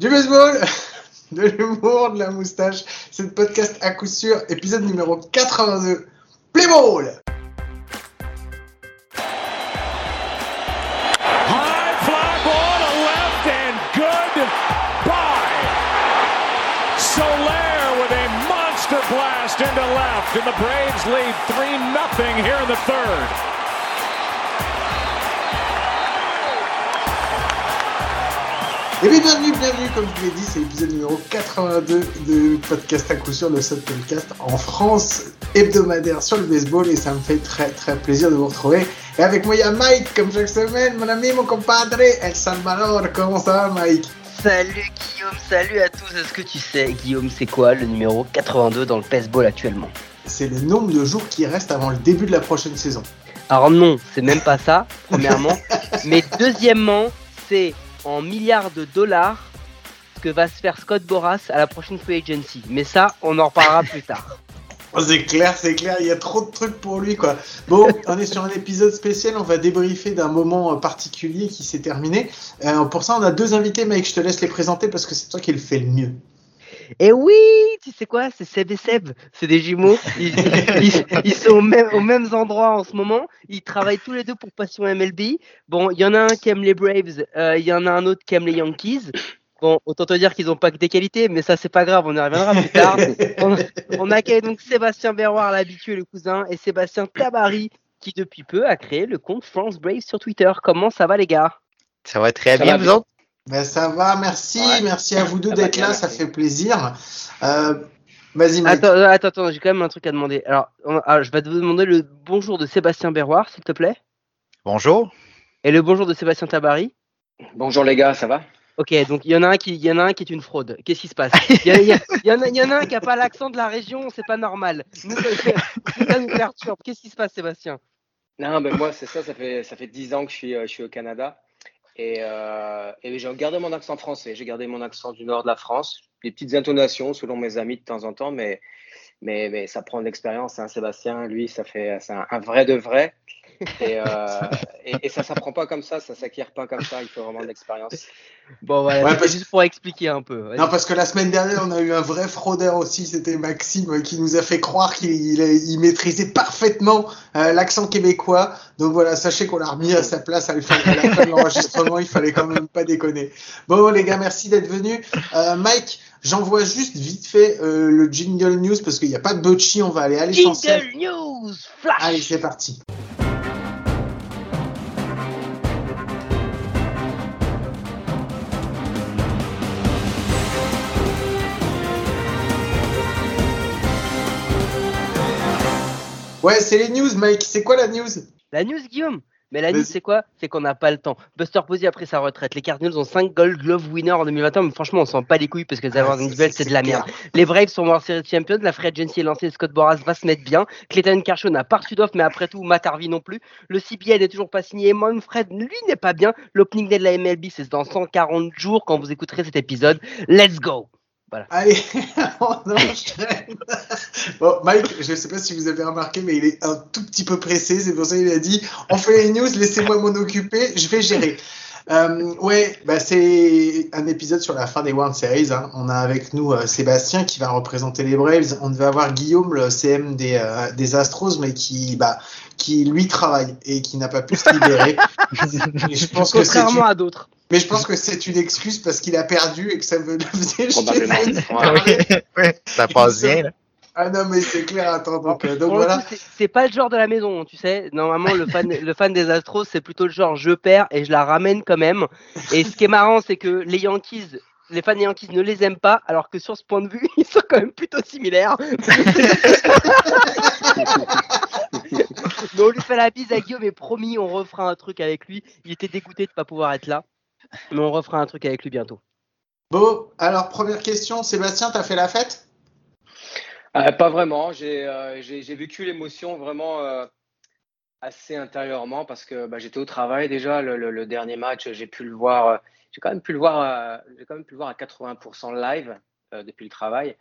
Du baseball, de l'humour, de la moustache. C'est le podcast à coup sûr, épisode numéro 82. Play ball blast into left, and the Braves lead 3 0 here in the third. Et bien, bienvenue, bienvenue, comme je vous l'ai dit, c'est l'épisode numéro 82 de podcast à coup sûr, le seul podcast en France hebdomadaire sur le baseball et ça me fait très très plaisir de vous retrouver. Et avec moi il y a Mike, comme chaque semaine, mon ami, mon compadre, El Salvador. Comment ça va Mike? Salut Guillaume, salut à tous. Est-ce que tu sais, Guillaume, c'est quoi le numéro 82 dans le baseball actuellement? C'est le nombre de jours qui restent avant le début de la prochaine saison. Alors non, c'est même pas ça, premièrement. Mais deuxièmement, c'est en milliards de dollars ce que va se faire Scott Boras à la prochaine free agency. Mais ça, on en reparlera plus tard. Oh, c'est clair, c'est clair, il y a trop de trucs pour lui quoi. Bon, on est sur un épisode spécial, on va débriefer d'un moment euh, particulier qui s'est terminé. Euh, pour ça, on a deux invités, Mike, je te laisse les présenter parce que c'est toi qui le fais le mieux. Et oui, tu sais quoi, c'est Seb et Seb, c'est des jumeaux. Ils, ils- ils sont au même, aux mêmes endroits en ce moment. Ils travaillent tous les deux pour Passion MLB. Bon, il y en a un qui aime les Braves, euh, il y en a un autre qui aime les Yankees. Bon, autant te dire qu'ils n'ont pas que des qualités, mais ça c'est pas grave, on y reviendra plus tard. On, on accueille donc Sébastien Berroir, l'habitué, le cousin, et Sébastien Tabary, qui depuis peu a créé le compte France Braves sur Twitter. Comment ça va les gars? Ça va très Ça bien, va vous autres? Ben, ça va, merci, Ouais. merci à vous deux d'être là, ça fait plaisir. Euh, Vas-y. Attends, euh, attends, attends, j'ai quand même un truc à demander. Alors, on- alors, je vais te demander le bonjour de Sébastien Berroir, s'il te plaît, Bonjour. et le bonjour de Sébastien Tabary. Bonjour les gars, ça va? Ok, donc il y en a un qui, il y en a un qui est une fraude. Qu'est-ce qui se passe? Il y, en a, il y en a un qui a pas l'accent de la région, c'est pas normal. Nous, ça nous perturbe. Qu'est-ce qui se passe, Sébastien? Non, ben moi c'est ça, ça fait ça fait dix ans que je suis euh, je suis au Canada et, euh, et j'ai gardé mon accent français, j'ai gardé mon accent du nord de la France, des petites intonations selon mes amis de temps en temps, mais mais, mais ça prend de l'expérience. Hein, Sébastien, lui, ça fait c'est un vrai de vrai et, euh, et, et ça s'apprend pas comme ça, ça s'acquiert pas comme ça. Il faut vraiment de l'expérience. Bon, voilà, Ouais, parce- juste pour expliquer un peu. Non, parce que la semaine dernière, on a eu un vrai fraudeur aussi, c'était Maxime, qui nous a fait croire qu'il il- il maîtrisait parfaitement euh, l'accent québécois. Donc voilà, sachez qu'on l'a remis à sa place à, la fin de l'enregistrement, il fallait quand même pas déconner. Bon les gars, merci d'être venus. Euh, Mike, j'envoie juste vite fait euh, le jingle news, parce qu'il n'y a pas de botchi, on va aller à l'essentiel. Jingle News Flash Allez, c'est parti. Ouais, c'est les news, Mike. C'est quoi la news? La news, Guillaume mais la news, c'est quoi? C'est qu'on n'a pas le temps. Buster Posey a pris sa retraite. Les Cardinals ont 5 Gold Glove winners en 2021, mais franchement, on s'en bat les couilles parce que les Ah, awards c'est- de la merde. Les Braves sont World Series Champions. La Free Agency est lancée. Scott Boras va se mettre bien. Clayton Kershaw n'a pas reçu d'offre, mais après tout, Matt Harvey non plus. Le CBA n'est toujours pas signé. Manfred, lui, n'est pas bien. L'opening day de la MLB, c'est dans 140 jours quand vous écouterez cet épisode. Let's go Allez, on enchaîne. Bon, Mike, je ne sais pas si vous avez remarqué, mais il est un tout petit peu pressé. C'est pour ça qu'il a dit on fait les news, laissez-moi m'en occuper, je vais gérer. Euh, ouais, bah c'est un épisode sur la fin des World Series. hein. On a avec nous euh, Sébastien qui va représenter les Braves. On devait avoir Guillaume, le CM des, euh, des Astros, mais qui, bah, qui lui travaille et qui n'a pas pu se libérer. Et je pense que c'est Contrairement une- à d'autres. Mais je pense que c'est une excuse parce qu'il a perdu et que ça me le faisait Probablement. Ouais. parler. Ouais, ça passe bien, là. Ah non, mais c'est clair, attends, donc, euh, donc voilà. c'est- pas le genre de la maison, tu sais. Normalement, le fan, le fan des Astros, c'est plutôt le genre je perds et je la ramène quand même. Et ce qui est marrant, c'est que les Yankees, les fans des Yankees ne les aiment pas, alors que sur ce point de vue, ils sont quand même plutôt similaires. Mais on lui fait la bise à Guillaume et promis, on refera un truc avec lui. Il était dégoûté de pas pouvoir être là. Mais on refera un truc avec lui bientôt. Bon, alors première question, Sébastien, t'as fait la fête? Euh, pas vraiment. J'ai euh, j'ai- vécu l'émotion vraiment euh, assez intérieurement parce que bah, j'étais au travail déjà. Le, le- le dernier match, j'ai pu le voir. euh, j'ai quand même pu le voir. j'ai quand même pu le voir à 80% live euh, depuis le travail.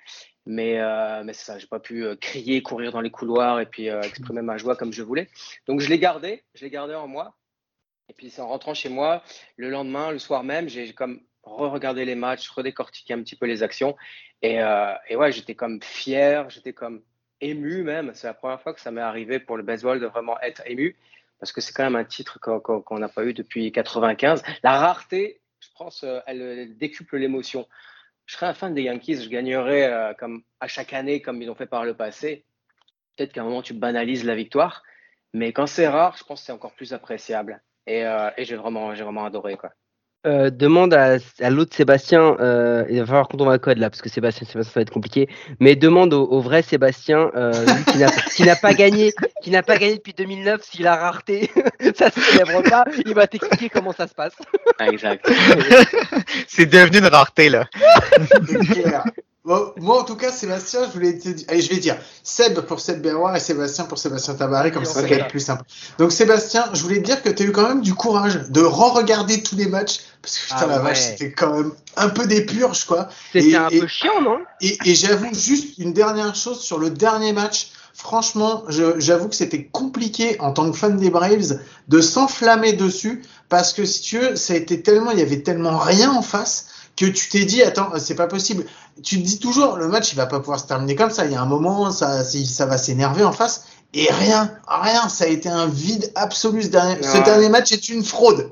Mais euh, mais c'est ça, j'ai pas pu euh, crier, courir dans les couloirs et puis euh, exprimer ma joie comme je voulais. Donc je l'ai gardé. Je l'ai gardé en moi. Et puis en rentrant chez moi le lendemain, le soir même, j'ai comme re-regarder les matchs, redécortiquer un petit peu les actions. Et, euh, et ouais, j'étais comme fier, j'étais comme ému même. C'est la première fois que ça m'est arrivé pour le baseball de vraiment être ému, parce que c'est quand même un titre qu'on n'a pas eu depuis 95. La rareté, je pense, euh, elle, elle décuple l'émotion. Je serais un fan des Yankees, je gagnerais euh, comme à chaque année, comme ils ont fait par le passé. Peut-être qu'à un moment, tu banalises la victoire, mais quand c'est rare, je pense que c'est encore plus appréciable. Et, euh, et j'ai vraiment, j'ai vraiment adoré. Quoi. Euh, demande à, à l'autre Sébastien, euh, il va falloir qu'on tombe un code là, parce que Sébastien, Sébastien, ça va être compliqué. Mais demande au, au vrai Sébastien, euh, lui qui n'a- pas gagné, qui n'a pas gagné depuis 2009, s'il a rareté, ça se célèbre pas. Il va t'expliquer comment ça se passe. Exact. C'est devenu une rareté, là. C'est. Bon, moi, en tout cas, Sébastien, je voulais te dire. Allez, je vais dire Seb pour Seb Berroir et Sébastien pour Sébastien Tabaré, comme ça, ça être plus simple. Donc, Sébastien, je voulais te dire que tu as eu quand même du courage de re-regarder tous les matchs. Parce que putain, Ah la ouais. vache, c'était quand même un peu des purges, quoi. C'était un et- peu chiant, non? Et, et j'avoue juste une dernière chose sur le dernier match. Franchement, j'avoue que c'était compliqué en tant que fan des Braves de s'enflammer dessus parce que si tu veux, ça a été tellement, il y avait tellement rien en face que tu t'es dit, attends, c'est pas possible. Tu te dis toujours, le match, il va pas pouvoir se terminer comme ça. Il y a un moment, ça, ça va s'énerver en face. Et rien, rien, ça a été un vide absolu. Ce dernier, ce Ouais. dernier match est une fraude.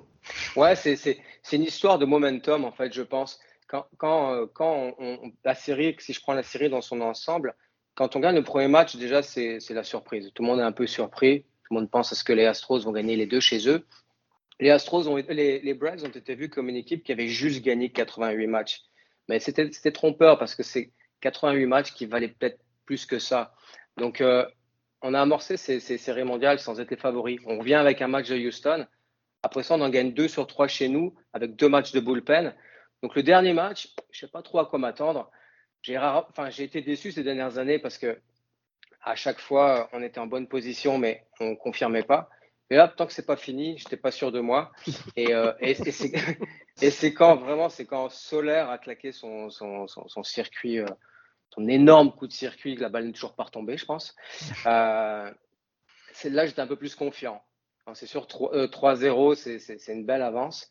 Ouais, c'est, c'est, c'est une histoire de momentum, en fait, je pense. Quand, quand, euh, quand on, on- la série, si je prends la série dans son ensemble, quand on gagne le premier match, déjà, c'est, c'est la surprise. Tout le monde est un peu surpris. Tout le monde pense à ce que les Astros vont gagner les deux chez eux. Les Astros, ont, les, les Braves ont été vus comme une équipe qui avait juste gagné 88 matchs. Mais c'était, trompeur parce que c'est 88 matchs qui valaient peut-être plus que ça. Donc, euh, on a amorcé ces, séries mondiales sans être les favoris. On revient avec un match de Houston. Après ça, on en gagne deux sur trois chez nous avec deux matchs de bullpen. Donc le dernier match, je sais pas trop à quoi m'attendre. J'ai été déçu ces dernières années parce que à chaque fois, on était en bonne position, mais on confirmait pas. Mais là, tant que c'est pas fini, j'étais pas sûr de moi. Et, euh, et, et c'est et quand vraiment, c'est quand Solaire a claqué son, circuit, euh, son énorme coup de circuit, que la balle n'est toujours pas retombée, je pense. Euh, là, j'étais un peu plus confiant. Alors, C'est sûr, 3 euh, 3-0, c'est- une belle avance.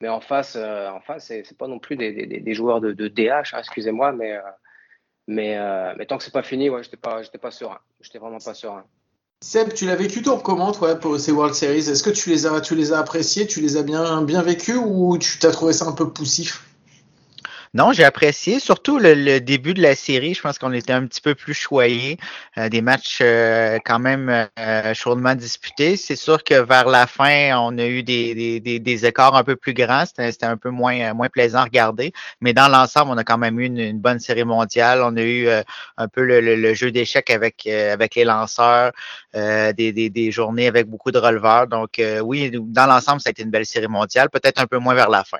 Mais en face, en face c'est pas non plus des, joueurs de, DH, hein, excusez-moi, mais, mais, tant que c'est pas fini, ouais, j'étais pas, pas serein. J'étais vraiment pas serein. Seb, tu l'as vécu toi comment toi pour ces World Series. Est-ce que tu les as, tu les as appréciés, tu les as bien, bien vécus ou tu t'as trouvé ça un peu poussif? Non, j'ai apprécié, surtout le, début de la série. Je pense qu'on était un petit peu plus choyés. Euh, des matchs euh, quand même euh, chaudement disputés. C'est sûr que vers la fin, on a eu des, des, des, écarts un peu plus grands. C'était un peu moins, moins plaisant à regarder. Mais dans l'ensemble, on a quand même eu une, bonne série mondiale. On a eu un peu le, jeu d'échecs avec, avec les lanceurs, des, des, des journées avec beaucoup de releveurs. Donc oui, dans l'ensemble, ça a été une belle série mondiale. Peut-être un peu moins vers la fin.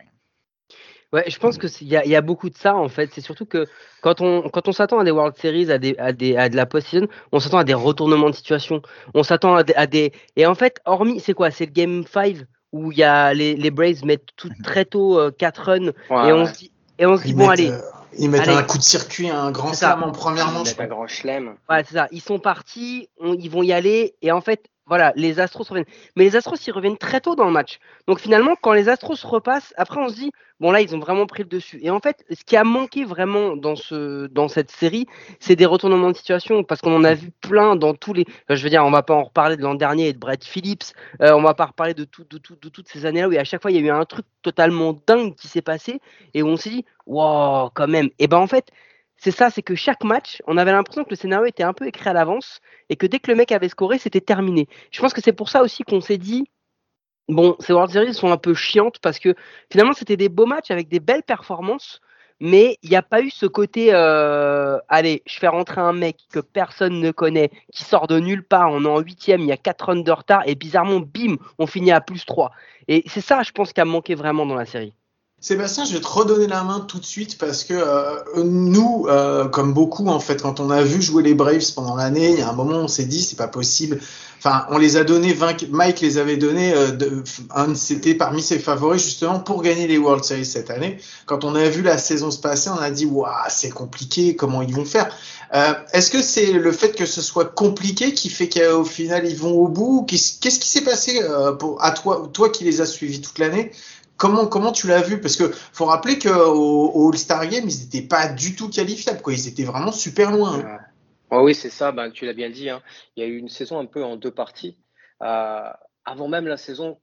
Ouais, je pense que c'est- il y y a beaucoup de ça en fait. C'est surtout que quand on quand on s'attend à des World Series, à des à des à de la post-season, on s'attend à des retournements de situation. On s'attend à, des- à des et en fait, hormis c'est quoi? C'est le Game 5 où il y a les les Braves mettent tout très tôt 4 runs Ouais, et on ouais. se dit et on se dit Ils bon mettent, allez, euh, ils mettent Allez. un coup de circuit, un grand C'est ça. slam en première Ils manche. mettent un grand chelem. Ouais, c'est ça. Ils sont partis, on- ils vont y aller, et en fait, voilà, les Astros reviennent. Mais les Astros, ils reviennent très tôt dans le match. Donc finalement, quand les Astros repassent, après, on se dit, bon là, ils ont vraiment pris le dessus. Et en fait, ce qui a manqué vraiment dans ce, dans cette série, c'est des retournements de situation, parce qu'on en a vu plein dans tous les. je veux dire, on va pas en reparler de l'an dernier et de Brett Phillips. euh, on va pas reparler de tout, de tout, de toutes ces années-là où à chaque fois il y a eu un truc totalement dingue qui s'est passé et où on s'est dit, wow, quand même. Et ben en fait. C'est ça, c'est que chaque match, on avait l'impression que le scénario était un peu écrit à l'avance et que dès que le mec avait scoré, c'était terminé. Je pense que c'est pour ça aussi qu'on s'est dit, bon, ces World Series sont un peu chiantes parce que finalement, c'était des beaux matchs avec des belles performances, mais il n'y a pas eu ce côté, euh, allez, je fais rentrer un mec que personne ne connaît, qui sort de nulle part, on est en huitième, il y a 4 runs de retard, et bizarrement, bim, on finit à plus 3. Et c'est ça, je pense, qui a manqué vraiment dans la série. Sébastien, je vais te redonner la main tout de suite parce que euh, nous, euh, comme beaucoup en fait, quand on a vu jouer les Braves pendant l'année, il y a un moment on s'est dit c'est pas possible. Enfin, on les a donnés, 20, Mike les avait donnés, euh, c'était parmi ses favoris justement pour gagner les World Series cette année. Quand on a vu la saison se passer, on a dit waouh c'est compliqué, comment ils vont faire? Euh, Est-ce que c'est le fait que ce soit compliqué qui fait qu'au final ils vont au bout? Qu'est-ce qui s'est passé à toi, toi qui les as suivis toute l'année? Comment, comment tu l'as vu? Parce que faut rappeler qu'au au All-Star Game, ils n'étaient pas du tout qualifiables. Quoi. Ils étaient vraiment super loin. Hein. Ouais. oui, c'est ça. Ben, tu l'as bien dit. Hein. Il y a eu une saison un peu en deux parties. Euh, avant même la saison,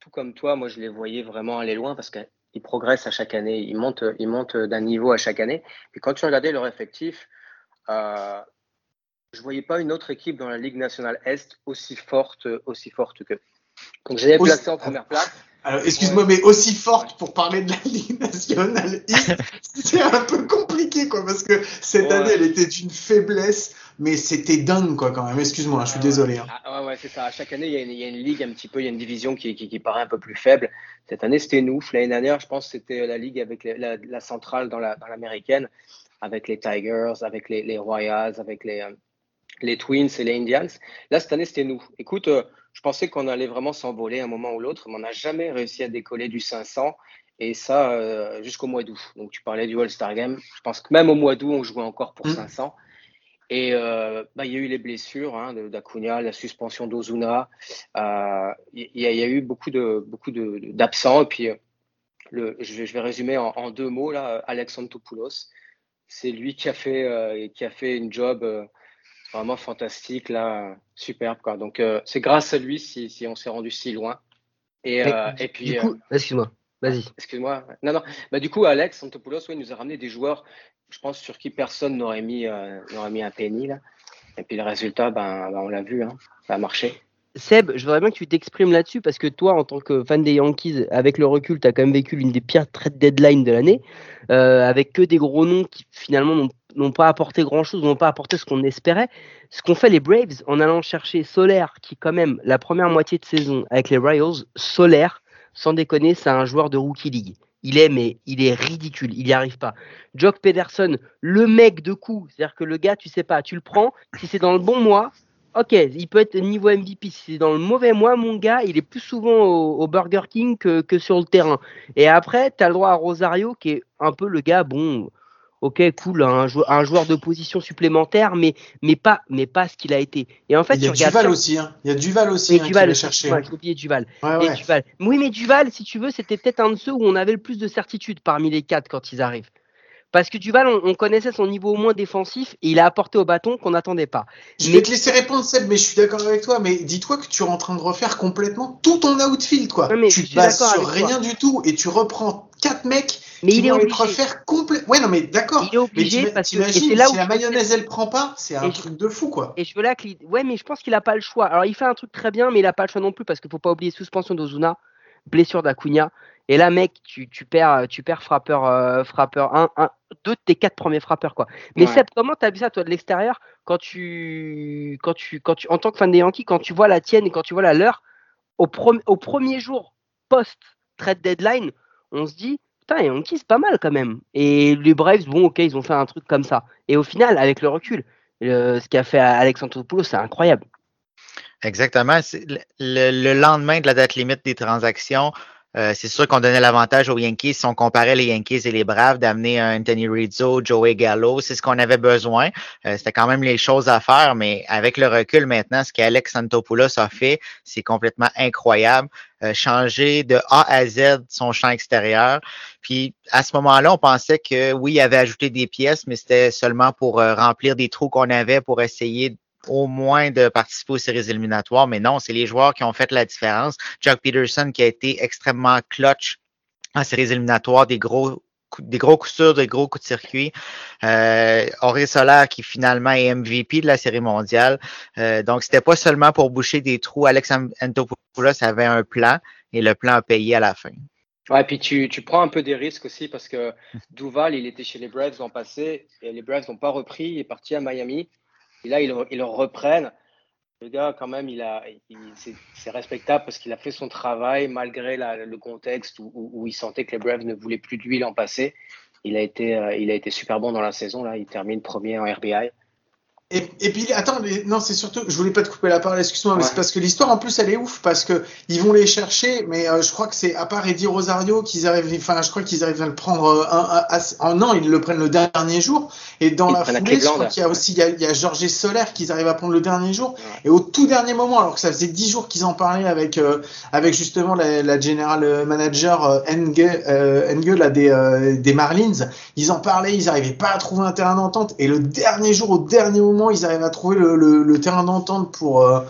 tout comme toi, moi, je les voyais vraiment aller loin parce qu'ils progressent à chaque année. Ils montent, ils montent d'un niveau à chaque année. Et quand tu regardais leur effectif, euh, je voyais pas une autre équipe dans la Ligue nationale Est aussi forte, aussi forte que. Donc, j'ai placé en première place. Alors, excuse-moi, mais aussi forte pour parler de la Ligue nationale c'est un peu compliqué, quoi, parce que cette année, elle était d'une faiblesse, mais c'était dingue, quoi, quand même. Excuse-moi, je suis désolé. Hein. Ah, ouais, c'est ça. chaque année, il y, a une, ligue un petit peu, il y a une division qui, qui, paraît un peu plus faible. Cette année, c'était nous. L'année dernière, je pense que c'était la ligue avec la, centrale dans l'américaine, avec les Tigers, avec les, Royals, avec les, euh, les Twins et les Indians. Là, cette année, c'était nous. Écoute, euh, je pensais qu'on allait vraiment s'envoler un moment ou l'autre, mais on n'a jamais réussi à décoller du 500 et ça euh, jusqu'au mois d'août. Donc tu parlais du All-Star Game. Je pense que même au mois d'août, on jouait encore pour 500. Mm. Et euh, bah, il y a eu les blessures hein, d'Acuna, la suspension d'Ozuna. Euh, il y, a eu beaucoup de beaucoup d'absents. et puis le, je, vais résumer en, deux mots là. Alexandre Topoulos, c'est lui qui a fait qui a fait une job vraiment fantastique, là, superbe. Quoi. Donc, euh, c'est grâce à lui si, si on s'est rendu si loin. Et, euh, et puis. Euh, excuse-moi, vas-y. Excuse-moi. Non, non. Bah, du coup, Alex Santopoulos, il nous a ramené des joueurs, je pense, sur qui personne n'aurait mis, n'aurait mis un penny. Là. Et puis, le résultat, ben, ben on l'a vu, hein, ça a marché. Seb, je voudrais bien que tu t'exprimes là-dessus parce que toi, en tant que fan des Yankees, avec le recul, tu as quand même vécu l'une des pires trade deadline de l'année, avec que des gros noms qui finalement n'ont n'ont pas apporté grand-chose, n'ont pas apporté ce qu'on espérait. Ce qu'ont fait les Braves en allant chercher Solaire, qui quand même, la première moitié de saison avec les Royals, Solaire, sans déconner, c'est un joueur de Rookie League. Il est, mais il est ridicule, il n'y arrive pas. Jock Pederson, le mec de coup, c'est-à-dire que le gars, tu sais pas, tu le prends, si c'est dans le bon mois, ok, il peut être niveau MVP. Si c'est dans le mauvais mois, mon gars, il est plus souvent au, Burger King que, que, sur le terrain. Et après, tu as le droit à Rosario, qui est un peu le gars, bon, ok, cool, un, un, joueur de position supplémentaire, mais, mais, pas, mais pas ce qu'il a été. Et en fait, il y a Duval aussi. Hein. Il y a Duval aussi. Hein, Duval, chercher. J'ai oublié Duval. Duval. Oui, mais Duval, si tu veux, c'était peut-être un de ceux où on avait le plus de certitude parmi les quatre quand ils arrivent. Parce que Duval, on, connaissait son niveau au moins défensif et il a apporté au bâton qu'on n'attendait pas. Je vais te laisser répondre, Seb, mais je suis d'accord avec toi. Mais dis-toi que tu es en train de refaire complètement tout ton outfield, quoi. tu te bases sur rien du tout et tu reprends quatre mecs mais il est obligé. refaire complet. Ouais, non, mais d'accord. Il est obligé mais parce que c'est là si la mayonnaise elle prend pas, c'est un truc de fou quoi. Et je veux là que ouais, mais je pense qu'il a pas le choix. Alors il fait un truc très bien, mais il a pas le choix non plus parce qu'il faut pas oublier suspension d'Ozuna, blessure d'Acuna. Et là, mec, tu, tu, perds, tu perds frappeur, euh, frappeur 1, un, deux de tes quatre premiers frappeurs, quoi. Mais Seb, comment t'as vu ça, toi, de l'extérieur, quand tu, quand tu, quand tu, en tant que fan des Yankees, quand tu vois la tienne et quand tu vois la leur, au, au premier jour post-trade deadline, on se dit, putain, Yankees, c'est pas mal quand même. Et les Braves, bon, ok, ils ont fait un truc comme ça. Et au final, avec le recul, ce qu'a fait Alexandre Poulos, c'est incroyable. Exactement. Le, le, lendemain de la date limite des transactions, euh, c'est sûr qu'on donnait l'avantage aux Yankees si on comparait les Yankees et les Braves d'amener Anthony Rizzo, Joey Gallo. C'est ce qu'on avait besoin. Euh, c'était quand même les choses à faire, mais avec le recul maintenant, ce qu'Alex Santopoulos a fait, c'est complètement incroyable. Euh, changer de A à Z son champ extérieur. Puis à ce moment-là, on pensait que oui, il avait ajouté des pièces, mais c'était seulement pour remplir des trous qu'on avait pour essayer au moins de participer aux séries éliminatoires, mais non, c'est les joueurs qui ont fait la différence. Chuck Peterson qui a été extrêmement clutch en séries éliminatoires, des gros des gros coups sûrs, des gros coups de circuit. Euh, Auré Solaire qui finalement est MVP de la série mondiale. Euh, donc, c'était pas seulement pour boucher des trous. Alex Antopoulos avait un plan et le plan a payé à la fin. Ouais, puis tu, tu prends un peu des risques aussi parce que Duval, il était chez les Braves l'an passé et les Braves n'ont pas repris. Il est parti à Miami. Et là, ils, le reprennent. Le gars, quand même, il a, c'est respectable parce qu'il a fait son travail malgré le contexte où, il sentait que les Braves ne voulaient plus de lui l'an passé. Il a été, euh, il a été super bon dans la saison. Là, il termine premier en RBI. Et, et, puis attends, mais, non, c'est surtout, je voulais pas te couper la parole, excuse-moi, mais c'est parce que l'histoire en plus elle est ouf parce que ils vont les chercher, mais euh, je crois que c'est à part Eddie Rosario qu'ils arrivent, enfin je crois qu'ils arrivent à le prendre euh, un, un, non, ils le prennent le dernier jour. Et dans la foulée, je crois qu'il y a aussi il y a, il y a Georges Soler qu'ils arrivent à prendre le dernier jour. Et au tout dernier moment, alors que ça faisait dix jours qu'ils en parlaient avec euh, avec justement la, la general manager euh, Engel, Engel là, des des Marlins, ils en parlaient, ils arrivaient pas à trouver un terrain d'entente. Et le dernier jour, au dernier moment ils arrivent à trouver le, le, le terrain d'entente pour euh,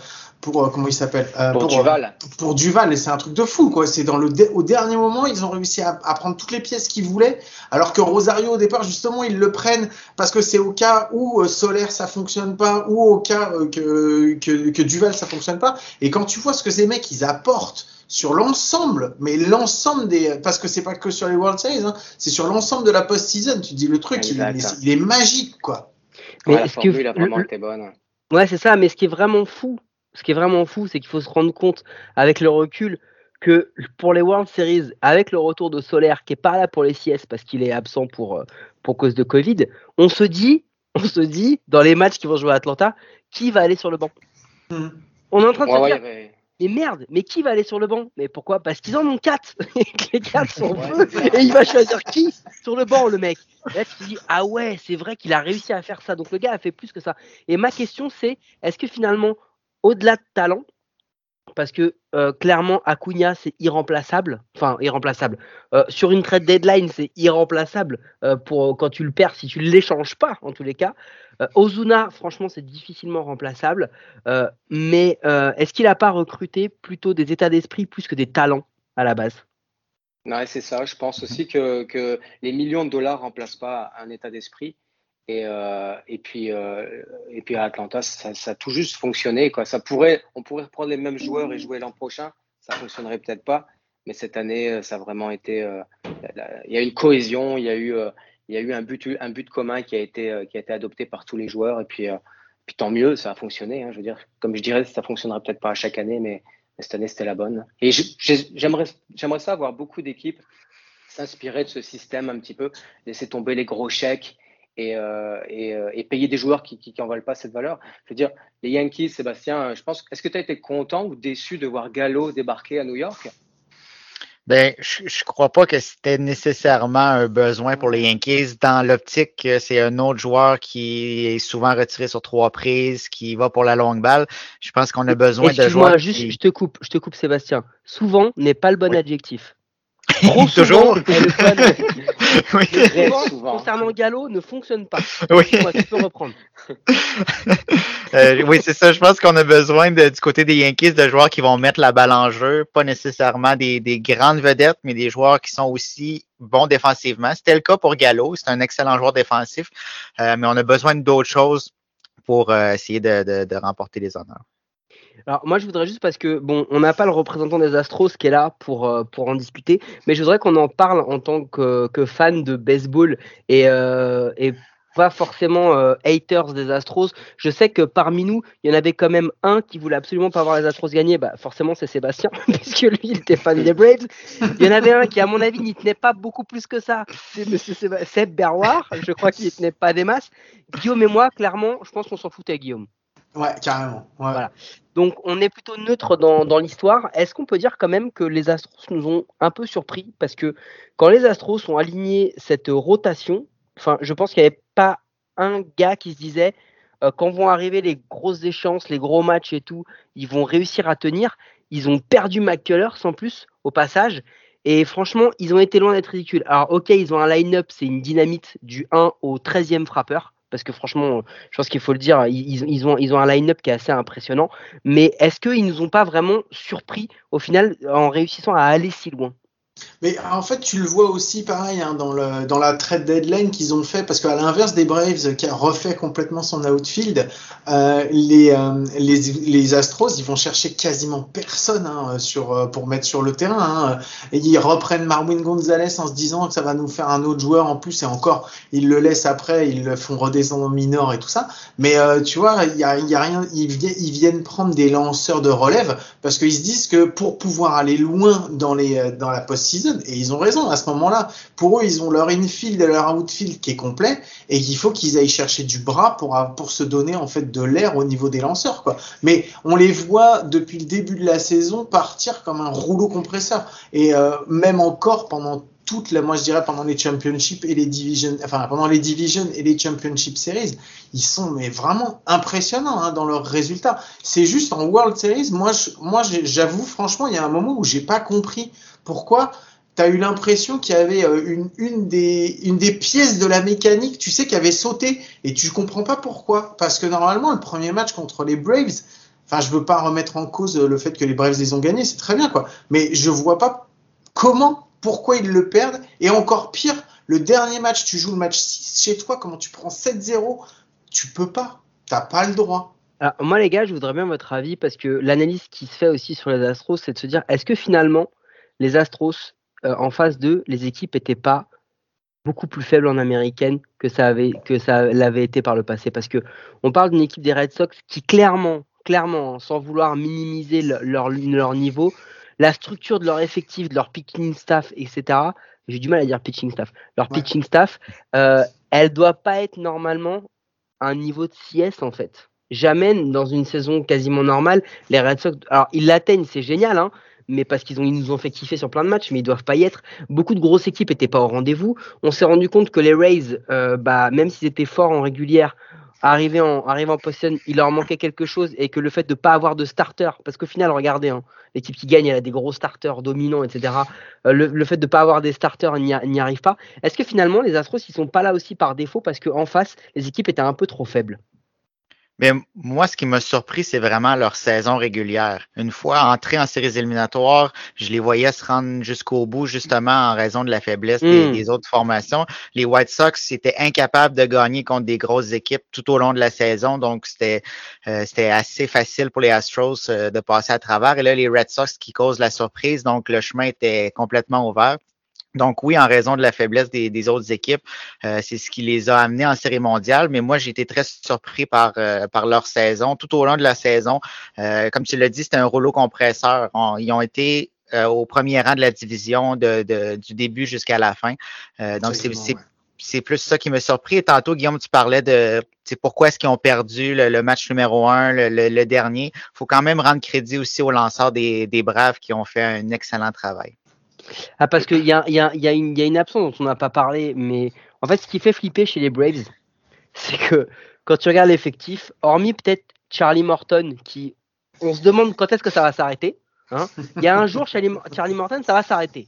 pour euh, comment il s'appelle euh, pour, Duval. pour Duval et c'est un truc de fou quoi. C'est dans le au dernier moment ils ont réussi à, à prendre toutes les pièces qu'ils voulaient, alors que Rosario au départ justement ils le prennent parce que c'est au cas où Solaire ça fonctionne pas ou au cas que, que, que Duval ça fonctionne pas. Et quand tu vois ce que ces mecs ils apportent sur l'ensemble, mais l'ensemble des, parce que c'est pas que sur les World Series, hein, c'est sur l'ensemble de la post-season. Tu dis le truc, il est, il est, magique, quoi. Mais ouais, la formule a vraiment été bonne. Ouais, c'est ça. Mais ce qui est vraiment fou, ce qui est vraiment fou, c'est qu'il faut se rendre compte avec le recul que pour les World Series, avec le retour de Solaire qui est pas là pour les CS parce qu'il est absent pour euh, pour cause de Covid, on se dit, on se dit dans les matchs qui vont jouer à Atlanta, qui va aller sur le banc. Mmh. On est en train de se dire, mais... merde, mais qui va aller sur le banc? Mais pourquoi? Parce qu'ils en ont quatre et que les quatre sont feux et il va choisir qui? Sur le banc, le mec. Et là, tu te dis, ah ouais, c'est vrai qu'il a réussi à faire ça. Donc le gars a fait plus que ça. Et ma question, c'est, est-ce que finalement, au-delà de talent, parce que euh, clairement, Acuna, c'est irremplaçable. Enfin, irremplaçable. Euh, sur une trade deadline, c'est irremplaçable euh, pour quand tu le perds, si tu ne l'échanges pas, en tous les cas. Ozuna, franchement, c'est difficilement remplaçable. mais est-ce qu'il n'a pas recruté plutôt des états d'esprit plus que des talents à la base? Non, c'est ça. Je pense aussi que, que, les millions de dollars ne remplacent pas un état d'esprit. Et, euh, et, puis, euh, et puis à Atlanta, ça, a tout juste fonctionné. Ça pourrait, on pourrait reprendre les mêmes joueurs et jouer l'an prochain. Ça fonctionnerait peut-être pas. Mais cette année, ça a vraiment été. Euh, il y a une cohésion, il y a eu, euh, il y a eu un, but, un but commun qui a, été, qui a été adopté par tous les joueurs. Et puis, puis tant mieux, ça a fonctionné. Hein, je veux dire, comme je dirais, ça fonctionnera peut-être pas à chaque année, mais cette année, c'était la bonne. Et j'aimerais, ça voir beaucoup d'équipes s'inspirer de ce système un petit peu, laisser tomber les gros chèques et, euh, et, euh, et payer des joueurs qui n'en valent pas cette valeur. Je veux dire, les Yankees, Sébastien, je pense, est-ce que tu as été content ou déçu de voir Gallo débarquer à New York? Ben, je, je crois pas que c'était nécessairement un besoin pour les Yankees. Dans l'optique que c'est un autre joueur qui est souvent retiré sur trois prises, qui va pour la longue balle. Je pense qu'on a besoin de joueurs. juste, je te coupe, je te coupe, Sébastien. Souvent n'est pas le bon adjectif. Trop Toujours. oui. souvent, concernant Gallo, ne fonctionne pas. Oui. tu peux reprendre. euh, oui, c'est ça. Je pense qu'on a besoin de, du côté des Yankees de joueurs qui vont mettre la balle en jeu, pas nécessairement des, des grandes vedettes, mais des joueurs qui sont aussi bons défensivement. C'était le cas pour Gallo. C'est un excellent joueur défensif, euh, mais on a besoin d'autres choses pour euh, essayer de, de, de remporter les honneurs. Alors moi je voudrais juste parce que bon on n'a pas le représentant des Astros qui est là pour euh, pour en discuter, mais je voudrais qu'on en parle en tant que, que fan de baseball et euh, et pas forcément euh, haters des Astros. Je sais que parmi nous, il y en avait quand même un qui voulait absolument pas voir les Astros gagner. Bah forcément c'est Sébastien, puisque lui il était fan des Braves. Il y en avait un qui à mon avis n'y tenait pas beaucoup plus que ça. C'est Monsieur Seb Berroir. Je crois qu'il n'y tenait pas des masses. Guillaume et moi, clairement, je pense qu'on s'en foutait Guillaume. Ouais, carrément. Voilà. Donc on est plutôt neutre dans, dans l'histoire. Est-ce qu'on peut dire quand même que les Astros nous ont un peu surpris? Parce que quand les Astros ont aligné cette rotation, je pense qu'il n'y avait pas un gars qui se disait euh, quand vont arriver les grosses échéances, les gros matchs et tout, ils vont réussir à tenir. Ils ont perdu McCullers sans plus au passage. Et franchement, ils ont été loin d'être ridicules. Alors ok, ils ont un line-up, c'est une dynamite du 1 au 13e frappeur parce que franchement, je pense qu'il faut le dire, ont, ils ont un line-up qui est assez impressionnant. Mais est-ce qu'ils ne nous ont pas vraiment surpris au final en réussissant à aller si loin? Mais en fait, tu le vois aussi pareil hein, dans, la trade deadline qu'ils ont fait, parce qu'à l'inverse des Braves qui a refait complètement son outfield, euh, les, euh, les, Astros, ils vont chercher quasiment personne hein, euh, pour mettre sur le terrain. Hein, et ils reprennent Marwin Gonzalez en se disant que ça va nous faire un autre joueur en plus, et encore, ils le laissent après, ils le font redescendre en minor et tout ça. Mais tu vois, il y a, rien, ils, viennent prendre des lanceurs de relève, parce qu'ils se disent que pour pouvoir aller loin dans la post post-season. Et ils ont raison à ce moment-là. Pour eux, ils ont leur infield et leur outfield qui est complet et qu'il faut qu'ils aillent chercher du bras pour, se donner en fait de l'air au niveau des lanceurs. Mais on les voit depuis le début de la saison partir comme un rouleau compresseur. Et euh, même encore pendant toute la, moi je dirais pendant les championships et les divisions, enfin pendant les divisions et les championship series, ils sont mais vraiment impressionnants hein, dans leurs résultats. C'est juste en World Series, moi, moi j'avoue franchement, il y a un moment où j'ai pas compris pourquoi. Tu as eu l'impression qu'il y avait euh, une, des, pièces de la mécanique, tu sais, qui avait sauté et tu comprends pas pourquoi? Parce que normalement, le premier match contre les Braves, enfin, je veux pas remettre en cause le fait que les Braves les ont gagnés, c'est très bien, quoi. Mais je vois pas comment pourquoi ils le perdent. Et encore pire, le dernier match, tu joues le match 6 chez toi, comment tu prends 7-0 Tu peux pas. T'as pas le droit. Moi, les gars, je voudrais bien votre avis parce que l'analyse qui se fait aussi sur les Astros, c'est de se dire est-ce que finalement, les Astros, euh, en phase 2, les équipes n'étaient pas beaucoup plus faibles en américaine que ça avait que ça l'avait été par le passé parce que on parle d'une équipe des Red Sox qui clairement clairement sans vouloir minimiser leur, leur niveau la structure de leur effectif, de leur pitching staff, etc. J'ai du mal à dire pitching staff. Leur pitching staff, euh, elle doit pas être normalement un niveau de CS en fait. Jamais dans une saison quasiment normale, les Red Sox, alors ils l'atteignent, c'est génial, hein, mais parce qu'ils ils nous ont fait kiffer sur plein de matchs, mais ils doivent pas y être. Beaucoup de grosses équipes étaient pas au rendez-vous. On s'est rendu compte que les Rays, euh, bah, même s'ils étaient forts en régulière, arrivé en, arrivé en post il leur manquait quelque chose et que le fait de ne pas avoir de starter, parce qu'au final, regardez, hein, l'équipe qui gagne, elle a des gros starters dominants, etc. Euh, le, fait de ne pas avoir des starters n'y arrive pas. Est-ce que finalement, les Astros, ils sont pas là aussi par défaut parce qu'en face, les équipes étaient un peu trop faibles? Mais moi, ce qui m'a surpris, c'est vraiment leur saison régulière. Une fois entrés en séries éliminatoires, je les voyais se rendre jusqu'au bout, justement, en raison de la faiblesse des, hmm. autres formations. Les White Sox étaient incapables de gagner contre des grosses équipes tout au long de la saison, donc c'était euh, c'était assez facile pour les Astros euh, de passer à travers. Et là, les Red Sox qui causent la surprise, donc le chemin était complètement ouvert. Donc oui, en raison de la faiblesse des, autres équipes, euh, c'est ce qui les a amenés en série mondiale. Mais moi, j'ai été très surpris par, euh, par leur saison. Tout au long de la saison, euh, comme tu l'as dit, c'était un rouleau compresseur. ils ont été au premier rang de la division de, du début jusqu'à la fin. donc c'est plus ça qui m'a surpris. Et tantôt, Guillaume, tu parlais de pourquoi est-ce qu'ils ont perdu le, match numéro un, le, dernier. Il faut quand même rendre crédit aussi aux lanceurs des, des Braves qui ont fait un excellent travail. Ah, parce qu'il y a, y, a, y, a y a, une absence dont on n'a pas parlé, mais en fait, ce qui fait flipper chez les Braves, c'est que quand tu regardes l'effectif, hormis peut-être Charlie Morton, qui on se demande quand est-ce que ça va s'arrêter. Hein. Il y a un jour, Charlie, Charlie Morton, ça va s'arrêter.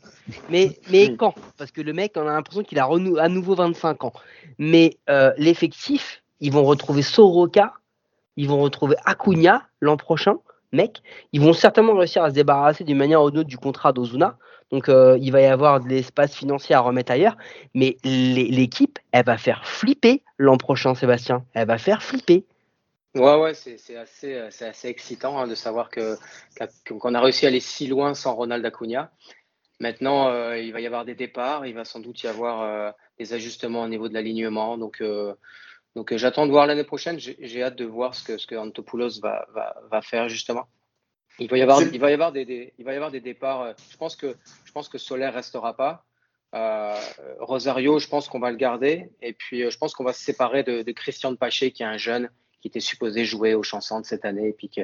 Mais, mais quand? Parce que le mec, on a l'impression qu'il a à nouveau 25 ans. Mais euh, l'effectif, ils vont retrouver Soroka, ils vont retrouver Acuna l'an prochain, mec. Ils vont certainement réussir à se débarrasser d'une manière ou d'une autre du contrat d'Ozuna. Donc euh, il va y avoir de l'espace financier à remettre ailleurs. Mais l'équipe, elle va faire flipper l'an prochain, Sébastien. Elle va faire flipper. Ouais, ouais, c'est assez, assez excitant hein, de savoir qu'on a réussi à aller si loin sans Ronald Acuna. Maintenant, euh, il va y avoir des départs, il va sans doute y avoir euh, des ajustements au niveau de l'alignement. Donc, j'attends de voir l'année prochaine. J'ai hâte de voir ce que, ce que Antopoulos va faire justement. Il va y avoir, il va y avoir des, il va y avoir des départs. Euh, je pense que, je pense que Solaire restera pas. Euh, Rosario, je pense qu'on va le garder. Et puis, euh, je pense qu'on va se séparer de, de Christian Paché, qui est un jeune qui était supposé jouer au chanson de cette année et puis qui,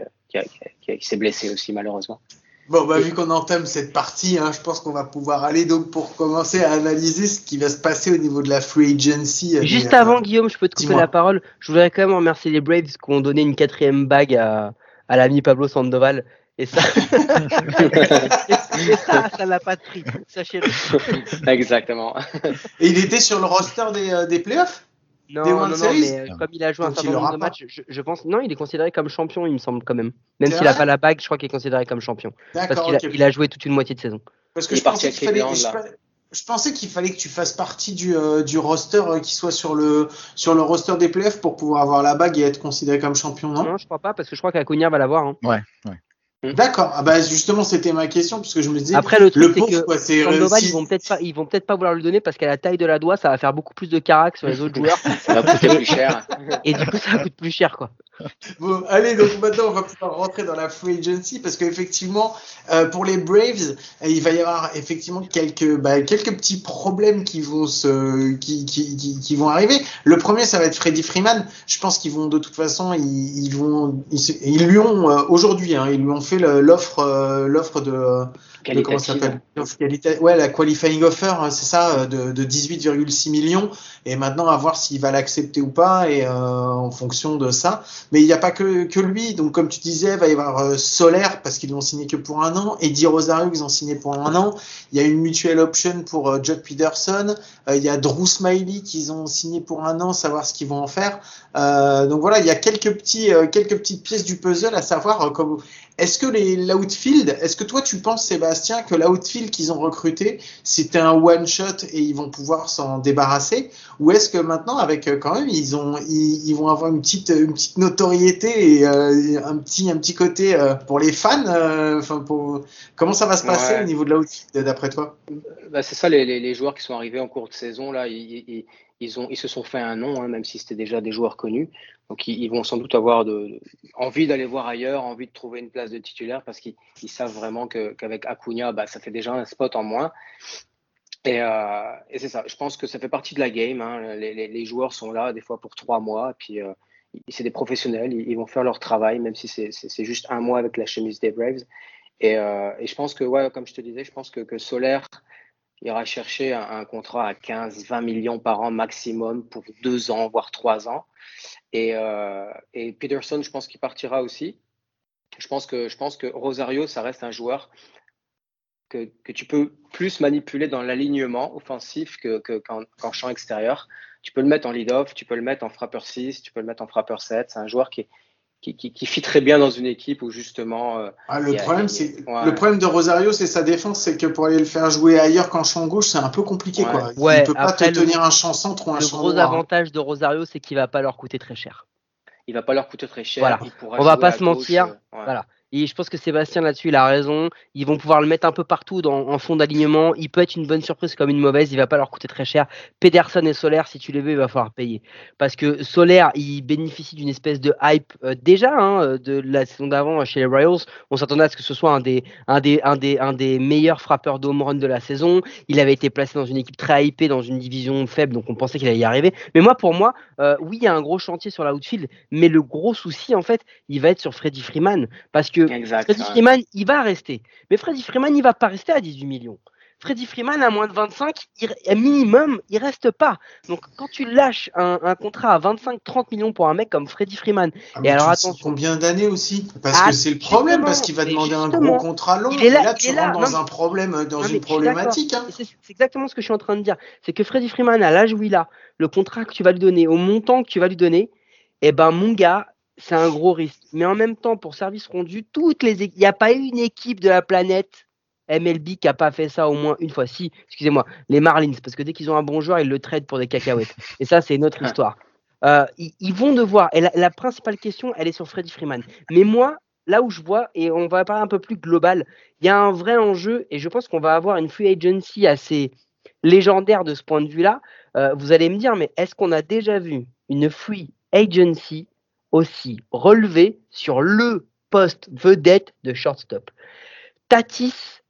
qui, s'est blessé aussi, malheureusement. Bon, bah, vu qu'on entame cette partie, hein, je pense qu'on va pouvoir aller donc pour commencer à analyser ce qui va se passer au niveau de la free agency. Juste avant, Guillaume, je peux te couper la parole. Je voudrais quand même remercier les Braves qui ont donné une quatrième bague à, à l'ami Pablo Sandoval. Et ça, ça, n'a pas de prix, sachez-le. Exactement. Et il était sur le roster des, euh, des playoffs? Non, non, non, mais euh, comme il a joué un certain nombre de matchs, je, pense. Non, il est considéré comme champion, il me semble quand même. Même s'il n'a pas la bague, je crois qu'il est considéré comme champion. Parce qu'il a, il a, joué toute une moitié de saison. Parce que je pensais qu'il fallait, je, pensais qu'il fallait que tu fasses partie du, euh, du roster qui soit sur le, sur le roster des playoffs pour pouvoir avoir la bague et être considéré comme champion, non? Non, je crois pas, parce que je crois qu'Acuna va l'avoir. Hein. Ouais, ouais. Mm. D'accord. Ah bah justement, c'était ma question parce que je me disais. Après le truc, c'est que Sandoval, ils vont peut-être pas, ils vont peut-être pas vouloir le donner parce qu'à la taille de la doigt, ça va faire beaucoup plus de carac sur les autres joueurs. ça va coûter plus cher. Et du coup, ça va coûter plus cher, quoi. Bon, allez, donc maintenant on va pouvoir rentrer dans la free agency parce qu'effectivement, euh, pour les Braves, il va y avoir effectivement quelques, bah, quelques petits problèmes qui vont se, qui, qui, qui, vont arriver. Le premier, ça va être Freddie Freeman. Je pense qu'ils vont de toute façon, ils, ils vont, ils, lui ont euh, aujourd'hui, hein, ils lui ont fait l'offre, euh, l'offre de de, comment ça s'appelle Ouais, la qualifying offer, hein, c'est ça, de, de 18,6 millions. Et maintenant, à voir s'il va l'accepter ou pas, et euh, en fonction de ça. Mais il n'y a pas que, que lui. Donc, comme tu disais, il va y avoir euh, Solaire parce qu'ils l'ont signé que pour un an. Eddie Rosario, ils ont signé pour un an. Il y a une mutual option pour euh, Judd Peterson. Euh, il y a Drew Smiley qu'ils ont signé pour un an, savoir ce qu'ils vont en faire. Euh, donc voilà, il y a quelques petits, quelques petites pièces du puzzle à savoir comme est-ce que les l'outfield, est-ce que toi tu penses Sébastien que l'outfield qu'ils ont recruté, c'était un one shot et ils vont pouvoir s'en débarrasser? Ou est-ce que maintenant avec euh, quand même ils ont ils, vont avoir une petite une petite notoriété et euh, un petit un petit côté euh, pour les fans enfin pour comment ça va se passer au niveau de l'outfield d'après toi? Bah, c'est ça les, les, les, joueurs qui sont arrivés en cours de saison là ils, ils, ils se sont fait un nom, hein, même si c'était déjà des joueurs connus. Donc, ils, vont sans doute avoir envie d'aller voir ailleurs, envie de trouver une place de titulaire parce qu'ils savent vraiment qu'avec Acuna, bah, ça fait déjà un spot en moins. Et, euh, et c'est ça. Je pense que ça fait partie de la game. Hein. Les, joueurs sont là des fois pour trois mois. Puis euh, c'est des professionnels. Ils, vont faire leur travail, même si c'est juste un mois avec la chemise des Braves. Et, euh, je pense que, comme je te disais, je pense que, que Solaire ira chercher un, contrat à 15, 20 millions par an maximum pour deux ans, voire trois ans. Et, euh, et Peterson, je pense qu'il partira aussi. Je pense que, Rosario, ça reste un joueur que, que tu peux plus manipuler dans l'alignement offensif qu'en que, qu champ extérieur. Tu peux le mettre en lead-off, tu peux le mettre en frappeur 6, tu peux le mettre en frappeur 7. C'est un joueur qui est, qui, qui, qui fit très bien dans une équipe où justement. Euh, ah, le, problème, c'est, le problème de Rosario, c'est sa défense, c'est que pour aller le faire jouer ailleurs qu'en champ gauche, c'est un peu compliqué. Ouais. Quoi. Ouais, il peut pas te tenir un champ centre ou un le champ gros droit. avantage de Rosario, c'est qu'il va pas leur coûter très cher. Il va pas leur coûter très cher. Voilà. Il pourra On va jouer pas se gauche, mentir. euh, ouais. Voilà. Et je pense que Sébastien là-dessus, il a raison. Ils vont pouvoir le mettre un peu partout dans, en fond d'alignement. Il peut être une bonne surprise comme une mauvaise. Il va pas leur coûter très cher. Pederson et Solaire, si tu les veux, il va falloir payer. Parce que Solaire, il bénéficie d'une espèce de hype euh, déjà hein, de la saison d'avant chez les Royals. On s'attendait à ce que ce soit un des, un des, un des, un des meilleurs frappeurs de home run de la saison. Il avait été placé dans une équipe très hypée, dans une division faible, donc on pensait qu'il allait y arriver. Mais moi, pour moi, euh, oui, il y a un gros chantier sur la outfield, mais le gros souci, en fait, il va être sur Freddie Freeman. Parce que Exact. Freddie ouais. Freeman, il va rester. Mais Freddie Freeman, il va pas rester à 18 millions. Freddie Freeman, à moins de 25, il, à minimum, il reste pas. Donc, quand tu lâches un, un contrat à 25-30 millions pour un mec comme Freddie Freeman, Ah, Et alors, attention. Combien d'années aussi? Parce Ah, que c'est le problème, justement, parce qu'il va demander un gros contrat long. Il est là, et là, il tu est là. rentres dans Non, un problème, dans Non, une problématique. Hein. c'est exactement ce que je suis en train de dire. C'est que Freddie Freeman, à l'âge où il a, le contrat que tu vas lui donner, au montant que tu vas lui donner, eh ben, mon gars, c'est un gros risque. Mais en même temps, pour service rendu, toutes les il n'y a pas une équipe de la planète MLB qui a pas fait ça au moins une fois. Si, excusez-moi, les Marlins, parce que dès qu'ils ont un bon joueur, ils le traitent pour des cacahuètes. Et ça, c'est une autre histoire. Euh, ils, ils vont devoir. Et la, la principale question, elle est sur Freddie Freeman. Mais moi, là où je vois, et on va parler un peu plus global, il y a un vrai enjeu, et je pense qu'on va avoir une free agency assez légendaire de ce point de vue-là. Euh, vous allez me dire, mais est-ce qu'on a déjà vu une free agency aussi relevée sur le poste vedette de shortstop Tatis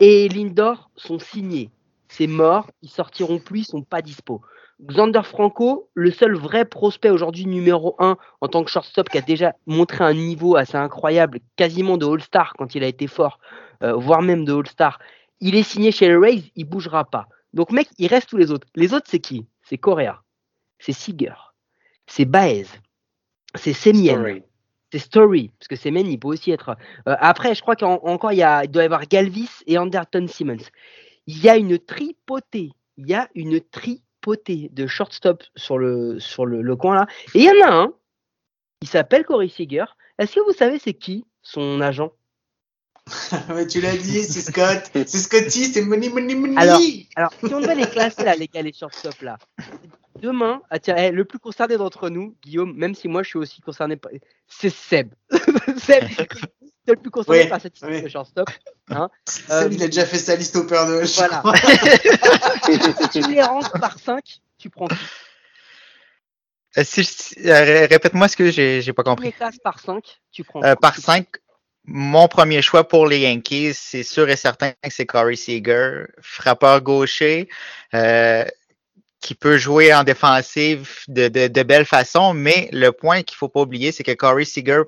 et Lindor sont signés. C'est mort, ils sortiront plus, ils sont pas dispo. Xander Franco, le seul vrai prospect aujourd'hui numéro 1 en tant que shortstop qui a déjà montré un niveau assez incroyable, quasiment de All-Star quand il a été fort, euh, voire même de All-Star. Il est signé chez les Rays, il bougera pas. Donc mec, il reste tous les autres. Les autres c'est qui? C'est Correa, c'est Seager, c'est Baez, c'est Semien, Story. c'est Story, parce que Semen, il peut aussi être. Euh, après, je crois qu'encore, il, y a- il doit y avoir Galvis et Anderton Simmons. Il y a une tripotée. Il y a une tripotée de shortstop sur le, sur le, le coin là. Et il y en a un qui s'appelle Corey Seager. Est-ce que vous savez c'est qui son agent? Mais tu l'as dit, c'est Scott. C'est Scotty, c'est Money, Money, Money. Alors- Alors, si on devait les classer là, les gars, les shortstop là. Demain, ah, tiens, eh, le plus concerné d'entre nous, Guillaume, même si moi je suis aussi concerné, par- c'est Seb. Seb, c'est le plus concerné Oui, par cette histoire oui. de shortstop. Seb, Euh, il a déjà fait sa liste au Père Noël. Voilà. si tu les ranges par 5, tu prends qui Répète-moi ce que j'ai pas compris. par 5, tu prends. par 5, mon premier choix pour les Yankees, c'est sûr et certain que c'est Corey Seager, frappeur gaucher, euh, qui peut jouer en défensive de, de, belle façon, mais le point qu'il faut pas oublier, c'est que Corey Seager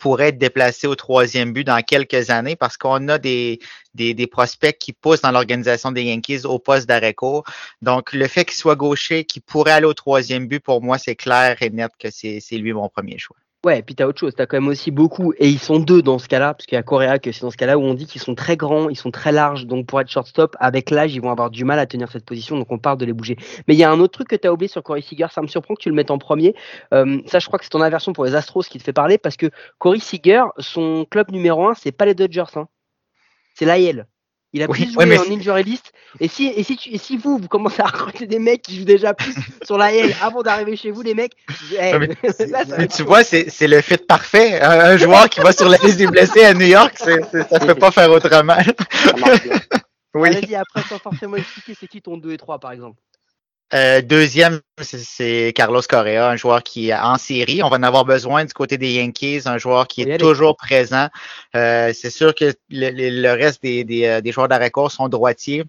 pourrait être déplacé au troisième but dans quelques années parce qu'on a des, des, des, prospects qui poussent dans l'organisation des Yankees au poste d'arrêt court. Donc, le fait qu'il soit gaucher, qu'il pourrait aller au troisième but, pour moi, c'est clair et net que c'est lui mon premier choix. Ouais, et puis t'as autre chose, t'as quand même aussi beaucoup, et ils sont deux dans ce cas-là, parce qu'il y a Correa que c'est dans ce cas-là où on dit qu'ils sont très grands, ils sont très larges, donc pour être shortstop, avec l'âge, ils vont avoir du mal à tenir cette position, donc on parle de les bouger. Mais il y a un autre truc que t'as oublié sur Corey Seager, ça me surprend que tu le mettes en premier. Euh, ça, je crois que c'est ton aversion pour les Astros qui te fait parler, parce que Corey Seager, son club numéro un, c'est pas les Dodgers, hein. c'est l'AL. Il a plus joué en injury list. Et si, et, si tu, et si vous, vous commencez à recruter des mecs qui jouent déjà plus sur la L avant d'arriver chez vous, les mecs. mais, tu vois, c'est le fit parfait. Un, joueur qui va sur la liste des blessés à New York, ça ne peut pas faire autrement. oui. Vas-y, après, sans forcément expliquer, c'est qui ton 2 et 3, par exemple? Euh, deuxième, c'est Carlos Correa, un joueur qui est en série. On va en avoir besoin du côté des Yankees, un joueur qui est toujours présent. Euh, c'est sûr que le, reste des, des, euh, des joueurs court sont droitiers.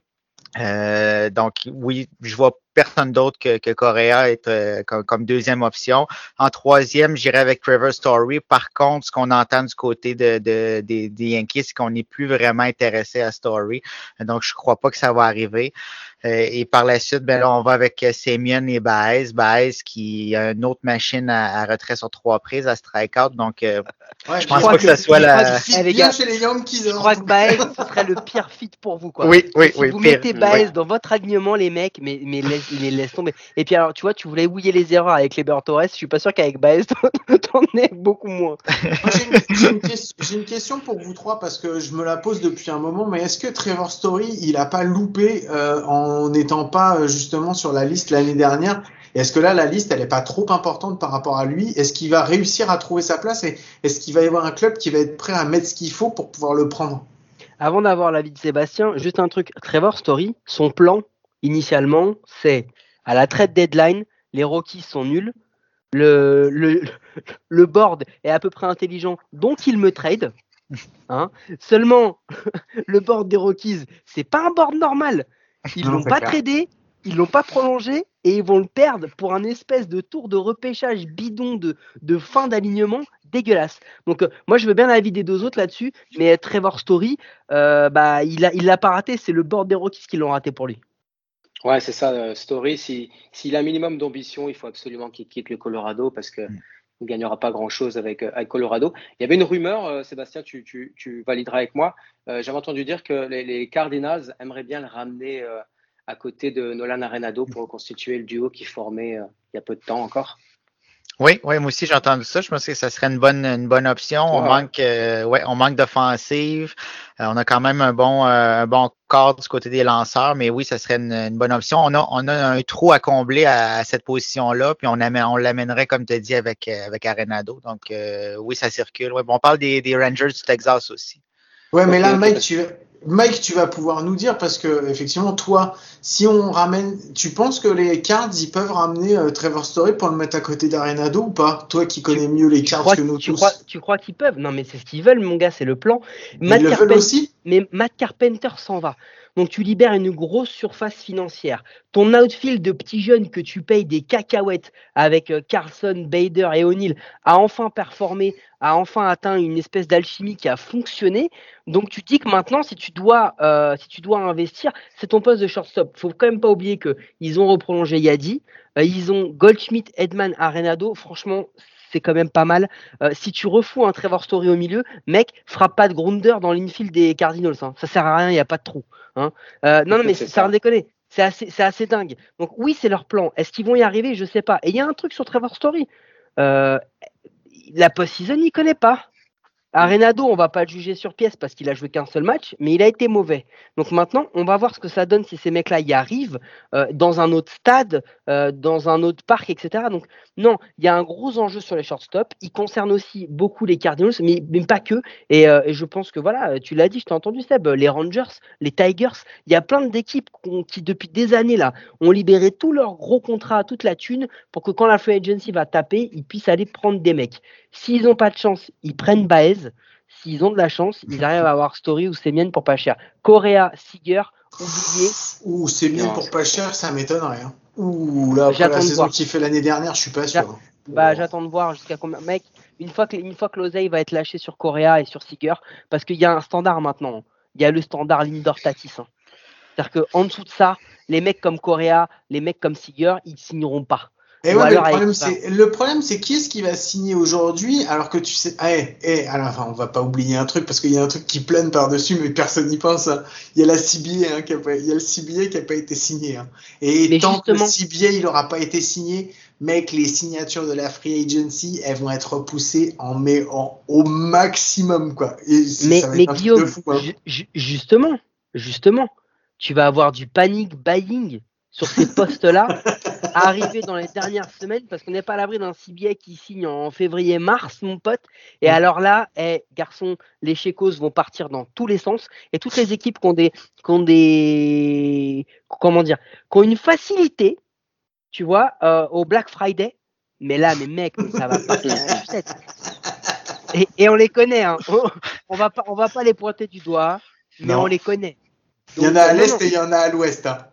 Euh, donc oui, je vois personne d'autre que, que Correa être euh, comme, deuxième option. En troisième, j'irai avec Trevor Story. Par contre, ce qu'on entend du côté de, de, des, des Yankees, c'est qu'on n'est plus vraiment intéressé à Story. Donc, je crois pas que ça va arriver. Euh, et par la suite, ben là, on va avec Semyon et Baez. Baez qui a une autre machine à, retrait sur trois prises, à strikeout. Donc, euh, je pense pas que, ça soit la. chez les je crois que Baez, ce serait le pire fit pour vous. Quoi. Oui, oui, si oui. Vous mettez Baez dans votre alignement, les mecs, mais, mais laisse, laisse tomber. Et puis, alors, tu vois, tu voulais ouiller les erreurs avec les Torres. Je suis pas sûr qu'avec Baez, t'en es beaucoup moins. J'ai une, une, question pour vous trois parce que je me la pose depuis un moment. Mais est-ce que Trevor Story, il a pas loupé euh, en en n'étant pas euh, justement sur la liste l'année dernière. Est-ce que là, la liste, elle n'est pas trop importante par rapport à lui? Est-ce qu'il va réussir à trouver sa place et est-ce qu'il va y avoir un club qui va être prêt à mettre ce qu'il faut pour pouvoir le prendre? Avant d'avoir l'avis de Sébastien, juste un truc. Trevor Story, son plan initialement, c'est à la trade deadline, les Rockies sont nuls. Le, le, le board est à peu près intelligent, donc il me trade. Hein Seulement, le board des Rockies, c'est pas un board normal. Ils l'ont pas tradé, ils l'ont pas prolongé et ils vont le perdre pour un espèce de tour de repêchage bidon de, de fin d'alignement dégueulasse. Donc euh, moi je veux bien l'avis des deux autres là-dessus, mais Trevor Story, euh, bah il a il l'a pas raté, c'est le board des Rockies qui l'ont raté pour lui. Ouais, c'est ça, euh, Story. S'il si, a un minimum d'ambition, il faut absolument qu'il quitte le Colorado parce que mm. Ne gagnera pas grand-chose avec, avec, Colorado. Il y avait une rumeur, Sébastien, tu, valideras avec moi. J'avais entendu dire que les, Cardinals aimeraient bien le ramener à côté de Nolan Arenado pour reconstituer le duo qui formait euh, il y a peu de temps encore. Oui, oui, moi aussi j'ai entendu ça. Je pense que ça serait une bonne, une bonne option. On manque, euh, ouais, on manque d'offensive. Euh, on a quand même un bon, un bon corps du côté des lanceurs, mais oui, ça serait une, bonne option. On a, on a un trou à combler à, cette position-là, puis on, on l'amènerait, comme tu as dit, avec, avec Arenado. Donc oui, ça circule. Ouais, bon, on parle des, des Rangers du Texas aussi. Ouais, mais là, Mike, tu, Mike, tu vas pouvoir nous dire parce que effectivement, toi, si on ramène, tu penses que les Cards ils peuvent ramener euh, Trevor Story pour le mettre à côté d'Arenado ou pas? Toi qui connais mieux les Cards que nous tu tous. Crois, tu crois qu'ils peuvent? Non, mais c'est ce qu'ils veulent, mon gars, c'est le plan. Matt ils le veulent aussi? Mais Matt Carpenter s'en va. Donc tu libères une grosse surface financière. Ton outfield de petits jeunes que tu payes des cacahuètes avec euh, Carlson, Bader et O'Neill a enfin performé, a enfin atteint une espèce d'alchimie qui a fonctionné. Donc tu dis que maintenant, si tu dois, euh, si tu dois investir, c'est ton poste de shortstop. Faut quand même pas oublier que ils ont reprolongé Yadi, euh, ils ont Goldschmidt, Edman, Arenado. Franchement, c'est quand même pas mal. Euh, si tu refous un Trevor Story au milieu, mec, frappe pas de grounder dans l'infield des Cardinals. Hein. Ça sert à rien, il n'y a pas de trou. Hein. Euh, non, non, mais ça rien déconner. C'est assez, assez dingue. Donc oui, c'est leur plan. Est-ce qu'ils vont y arriver? Je sais pas. Et il y a un truc sur Trevor Story. Euh, la post-season, il connaît pas. Arenado, on va pas le juger sur pièce parce qu'il a joué qu'un seul match, mais il a été mauvais. Donc maintenant, on va voir ce que ça donne si ces mecs-là y arrivent euh, dans un autre stade, euh, dans un autre parc, etc. Donc non, il y a un gros enjeu sur les shortstops. Il concerne aussi beaucoup les Cardinals, mais, pas que. Et, euh, et, je pense que voilà, tu l'as dit, je t'ai entendu Seb, les Rangers, les Tigers, il y a plein d'équipes qui depuis des années là ont libéré tous leurs gros contrats, toute la thune, pour que quand la free agency va taper, ils puissent aller prendre des mecs. S'ils n'ont pas de chance, ils prennent Baez. S'ils ont de la chance, ils arrivent à avoir Story ou Semien pour pas cher. Correa, Seager, oublié. Ou Semien pour pas cher, ça m'étonnerait. Hein. Ouh, là, après la saison qu'il fait l'année dernière, je suis pas sûr. Bah, j'attends de voir jusqu'à combien. Mec, une fois que, une fois que l'oseille va être lâché sur Correa et sur Seager, parce qu'il y a un standard maintenant. Il y a le standard Lindor Tatis. Hein. C'est-à-dire qu'en dessous de ça, les mecs comme Correa, les mecs comme Seager, ils signeront pas. Et ouais, le, problème, c'est, le problème, c'est qui est-ce qui va signer aujourd'hui alors que tu sais. Eh, eh, alors, enfin, on va pas oublier un truc parce qu'il y a un truc qui plane par-dessus, mais personne n'y pense. Hein. Il y a la CBA, hein, qui a il y a le CBA qui a pas été signé. Hein. Et tant que le CBA il aura pas été signé, mec, les signatures de la free agency, elles vont être repoussées en mai en, au maximum, quoi. Et mais, mais Guillaume, fou, hein. justement, justement, tu vas avoir du panic buying sur ces postes-là arriver dans les dernières semaines parce qu'on n'est pas à l'abri d'un CBA qui signe en février-mars, mon pote. Et alors là, eh, garçon, les Checos vont partir dans tous les sens et toutes les équipes qui ont des, qui ont des, comment dire, qui ont une facilité, tu vois, euh, au Black Friday. Mais là, mes mecs, ça va pas et, et on les connaît, hein. On va pas, on va pas les pointer du doigt, mais on les connaît. Il y en a à l'est et il y en a à l'ouest. Hein.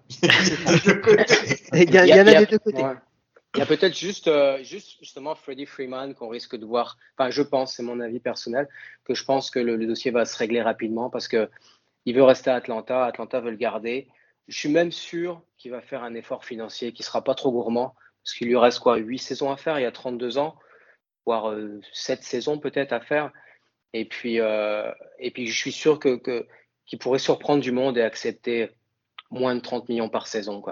il y, en a des deux côtés. Il y a peut-être juste, euh, juste justement Freddie Freeman qu'on risque de voir. Enfin, je pense, c'est mon avis personnel, que je pense que le, dossier va se régler rapidement parce que il veut rester à Atlanta. Atlanta veut le garder. Je suis même sûr qu'il va faire un effort financier qui sera pas trop gourmand parce qu'il lui reste quoi, 8 saisons à faire? Il y a 32 ans, voire euh, 7 saisons peut-être à faire. Et puis, euh, et puis, je suis sûr que, que qui pourrait surprendre du monde et accepter moins de 30 millions par saison.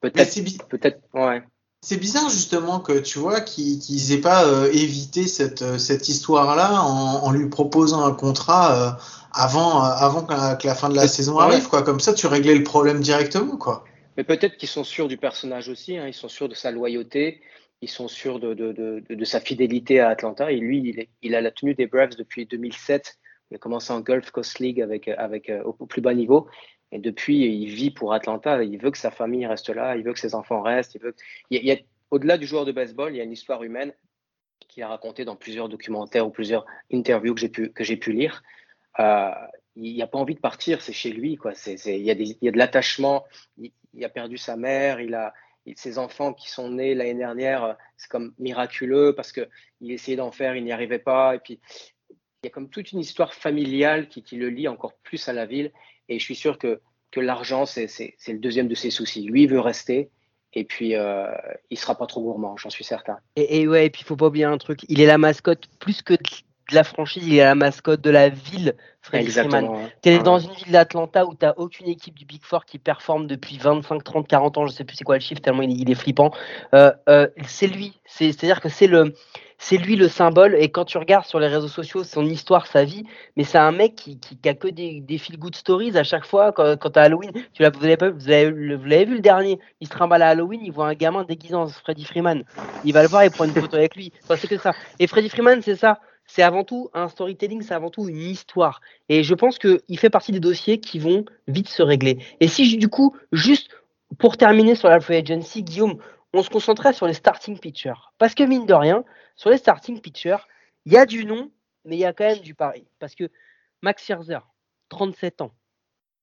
Peut-être. Peut-être. Ouais. C'est bizarre justement que tu vois qu'ils n'aient pas euh, évité cette, euh, cette histoire-là en, en, lui proposant un contrat euh, avant, avant que la, que la, fin de la saison arrive. Quoi. Comme ça, tu réglais le problème directement. Quoi. Mais peut-être qu'ils sont sûrs du personnage aussi, hein. ils sont sûrs de sa loyauté, ils sont sûrs de, de, de, de sa fidélité à Atlanta. Et lui, il, est, il, a la tenue des Braves depuis 2007. Il a commencé en Gulf Coast League avec, avec, au, plus bas niveau. Et depuis, il vit pour Atlanta. Il veut que sa famille reste là. Il veut que ses enfants restent. Il veut... il y a, au-delà du joueur de baseball, il y a une histoire humaine qu'il a racontée dans plusieurs documentaires ou plusieurs interviews que j'ai pu, que j'ai pu lire. Euh, il n'a pas envie de partir, c'est chez lui. Quoi. Il, y a il, y a de l'attachement. Il, il, a perdu sa mère. Il a ses enfants qui sont nés l'année dernière. C'est comme miraculeux parce qu'il essayait d'en faire, il n'y arrivait pas. Et puis, il y a comme toute une histoire familiale qui, qui, le lie encore plus à la ville. Et je suis sûr que, que l'argent, c'est le deuxième de ses soucis. Lui, il veut rester. Et puis, euh, il sera pas trop gourmand, j'en suis certain. Et, et ouais, et puis il faut pas oublier un truc. Il est la mascotte plus que de la franchise, il est la mascotte de la ville, Freddy Freeman. Tu es dans une ville d'Atlanta où tu n'as aucune équipe du Big Four qui performe depuis 25, 30, 40 ans, je sais plus c'est quoi le chiffre, tellement il, est flippant. Euh, euh, c'est lui, c'est-à-dire que c'est le, c'est lui le symbole. Et quand tu regardes sur les réseaux sociaux son histoire, sa vie, mais c'est un mec qui, qui, a que des, des feel good stories à chaque fois. Quand, à Halloween, tu l'as, vous l'avez, vu le dernier, il se trimballe à Halloween, il voit un gamin déguisé en Freddy Freeman. Il va le voir et prend une photo avec lui. c'est que ça. Et Freddy Freeman, c'est ça. C'est avant tout un storytelling, c'est avant tout une histoire. Et je pense qu'il fait partie des dossiers qui vont vite se régler. Et si du coup, juste pour terminer sur la free agency, Guillaume, on se concentrait sur les starting pitchers. Parce que mine de rien, sur les starting pitchers, il y a du nom, mais il y a quand même du pari. Parce que Max Scherzer, 37 ans,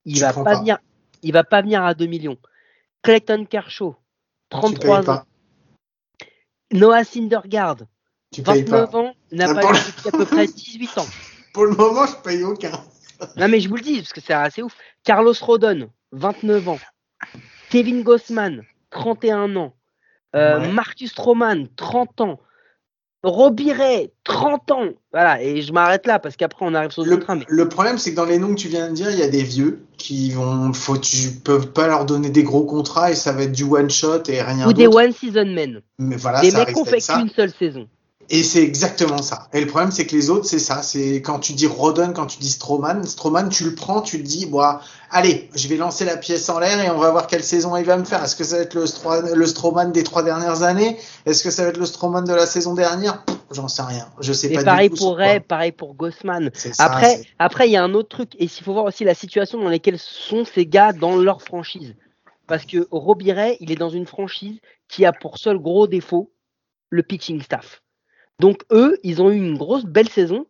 il va pas, venir, il va pas venir à 2 millions. Clayton Kershaw, 33 ans. Noah Syndergaard, 29 ans, n'a pas eu depuis à peu près 18 ans. Pour le moment, je paye aucun. non, mais je vous le dis, parce que c'est assez ouf. Carlos Rodon, 29 ans. Kevin Gossman, 31 ans. Euh, Marcus Stroman, 30 ans. Robiret, 30 ans. Voilà, et je m'arrête là parce qu'après on arrive sur le, train. Mais... Le problème, c'est que dans les noms que tu viens de dire, il y a des vieux qui vont, faut, tu peux pas leur donner des gros contrats et ça va être du one shot et rien Ou des one season men. Mais voilà, des mecs qui ont fait qu'une seule saison. Et c'est exactement ça. Et le problème, c'est que les autres, c'est ça. C'est quand tu dis Rodon, quand tu dis Stroman, Stroman, tu le prends, tu te dis, bah, allez, je vais lancer la pièce en l'air et on va voir quelle saison il va me faire. Est-ce que ça va être le, le Stroman des trois dernières années? Est-ce que ça va être le Stroman de la saison dernière? J'en sais rien. Je sais et pas pareil du tout. pour Ray, pareil pour Gossman. Après, après, il y a un autre truc. Et il faut voir aussi la situation dans laquelle sont ces gars dans leur franchise. Parce que Robbie Ray, il est dans une franchise qui a pour seul gros défaut le pitching staff. Donc eux, ils ont eu une grosse belle saison.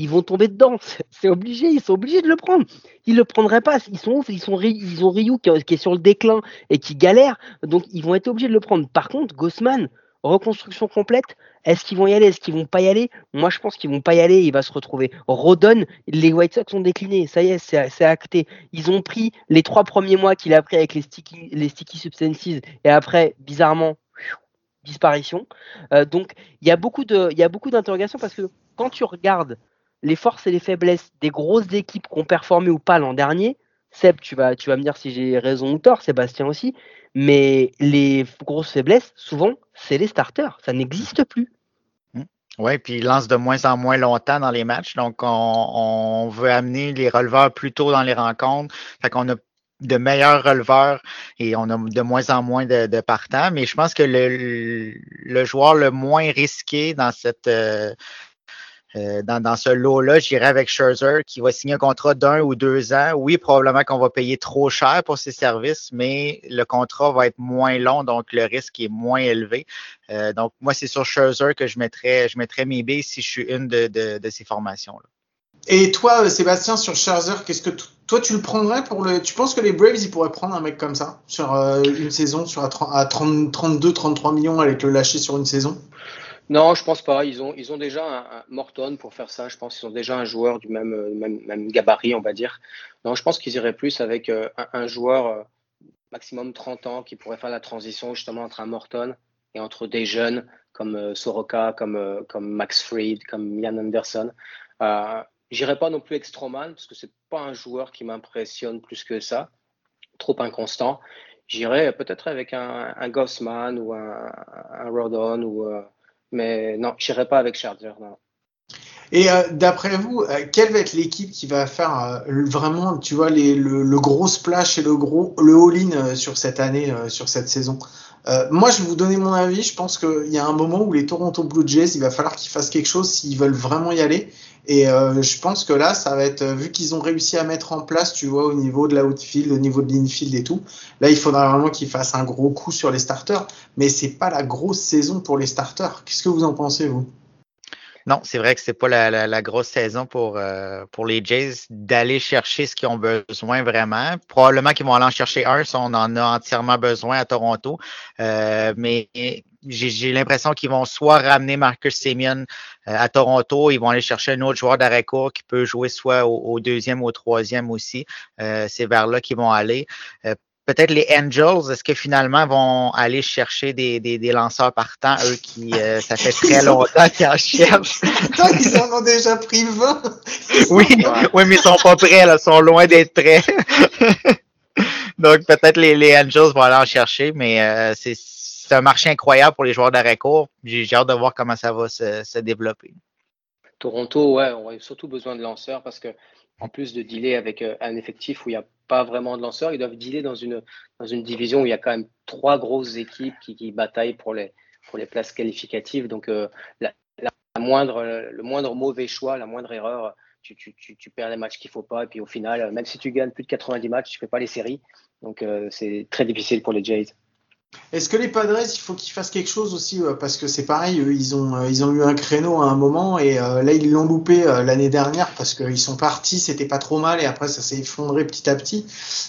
Ils vont tomber dedans. C'est obligé. Ils sont obligés de le prendre. Ils le prendraient pas. Ils sont Ils sont ils ont Ryu qui, est sur le déclin et qui galère. Donc ils vont être obligés de le prendre. Par contre, Gossman, reconstruction complète. Est-ce qu'ils vont y aller? Est-ce qu'ils vont pas y aller? Moi, je pense qu'ils vont pas y aller. Il va se retrouver. Rodon, les White Sox ont décliné. Ça y est, c'est acté. Ils ont pris les trois premiers mois qu'il a pris avec les sticky, les sticky substances et après, bizarrement, disparition. Euh, donc il y a beaucoup d'interrogations parce que quand tu regardes les forces et les faiblesses des grosses équipes qui ont performé ou pas l'an dernier, Seb, tu vas, tu vas me dire si j'ai raison ou tort, Sébastien aussi, mais les grosses faiblesses, souvent, c'est les starters, ça n'existe plus. Mmh. Oui, puis ils lancent de moins en moins longtemps dans les matchs. Donc, on, on veut amener les releveurs plus tôt dans les rencontres. Fait qu'on a de meilleurs releveurs et on a de moins en moins de, partants. Mais je pense que le, le, joueur le moins risqué dans cette euh, euh, dans, dans, ce lot-là, j'irai avec Scherzer qui va signer un contrat d'un ou deux ans. Oui, probablement qu'on va payer trop cher pour ses services, mais le contrat va être moins long, donc le risque est moins élevé. Euh, donc, moi, c'est sur Scherzer que je mettrais, je mes billes si je suis une de, ces formations-là. Et toi, Sébastien, sur Scherzer, qu'est-ce que toi tu le prendrais pour le Tu penses que les Braves ils pourraient prendre un mec comme ça sur euh, une saison, sur à, 32, 33 millions avec le lâcher sur une saison? Non, je pense pas. Ils ont ils ont déjà un, Morton pour faire ça. Je pense qu'ils ont déjà un joueur du même, euh, même, même gabarit, on va dire. Non, je pense qu'ils iraient plus avec un, un, joueur maximum 30 ans qui pourrait faire la transition justement entre un Morton et entre des jeunes comme Soroka, comme comme Max Fried, comme Ian Anderson. J'irai pas non plus Extroman parce que c'est pas un joueur qui m'impressionne plus que ça, trop inconstant. J'irai peut-être avec un, un Gossman ou un, un Rodon ou euh, mais non, j'irai pas avec Charger. Non. Et euh, d'après vous, euh, quelle va être l'équipe qui va faire vraiment, tu vois, les, le, le, gros splash et le gros le all-in sur cette année, sur cette saison? Moi, je vais vous donner mon avis. Je pense qu'il y a un moment où les Toronto Blue Jays, il va falloir qu'ils fassent quelque chose s'ils veulent vraiment y aller. Et euh, je pense que là, ça va être, vu qu'ils ont réussi à mettre en place, tu vois, au niveau de la outfield, au niveau de l'infield et tout, là, il faudra vraiment qu'ils fassent un gros coup sur les starters. Mais c'est pas la grosse saison pour les starters. Qu'est-ce que vous en pensez, vous? Non, c'est vrai que c'est pas la, la, grosse saison pour, euh, pour les Jays d'aller chercher ce qu'ils ont besoin vraiment. Probablement qu'ils vont aller en chercher un si on en a entièrement besoin à Toronto. Euh, mais j'ai l'impression qu'ils vont soit ramener Marcus Semien euh, à Toronto, ils vont aller chercher un autre joueur d'arrêt court qui peut jouer soit au, deuxième ou au troisième aussi. c'est vers là qu'ils vont aller peut-être les Angels, est-ce que finalement vont aller chercher des, des, des lanceurs partants, eux qui, euh, ça fait très longtemps qu'ils en cherchent? ils en ont déjà pris 20. oui, oui, mais ils sont pas prêts, là, ils sont loin d'être prêts. Donc peut-être les, les Angels vont aller en chercher, mais euh, c'est un marché incroyable pour les joueurs d'arrêt court. J'ai hâte de voir comment ça va se, se développer. Toronto, ouais, on a surtout besoin de lanceurs parce que en plus de dealer avec euh, un effectif où il n'y a pas vraiment de lanceurs, ils doivent dealer dans une, dans une division où il y a quand même trois grosses équipes qui, qui bataillent pour les, pour les places qualificatives. Donc, euh, la, moindre, le moindre mauvais choix, la moindre erreur, tu, tu, tu, tu perds les matchs qu'il ne faut pas. Et puis au final, même si tu gagnes plus de 90 matchs, tu ne fais pas les séries. Donc, euh, c'est très difficile pour les Jays. Est-ce que les Padres, il faut qu'ils fassent quelque chose aussi parce que c'est pareil, eux, ils ont ils ont eu un créneau à un moment et euh, là ils l'ont loupé euh, l'année dernière parce qu'ils sont partis, c'était pas trop mal et après ça s'est effondré petit à petit.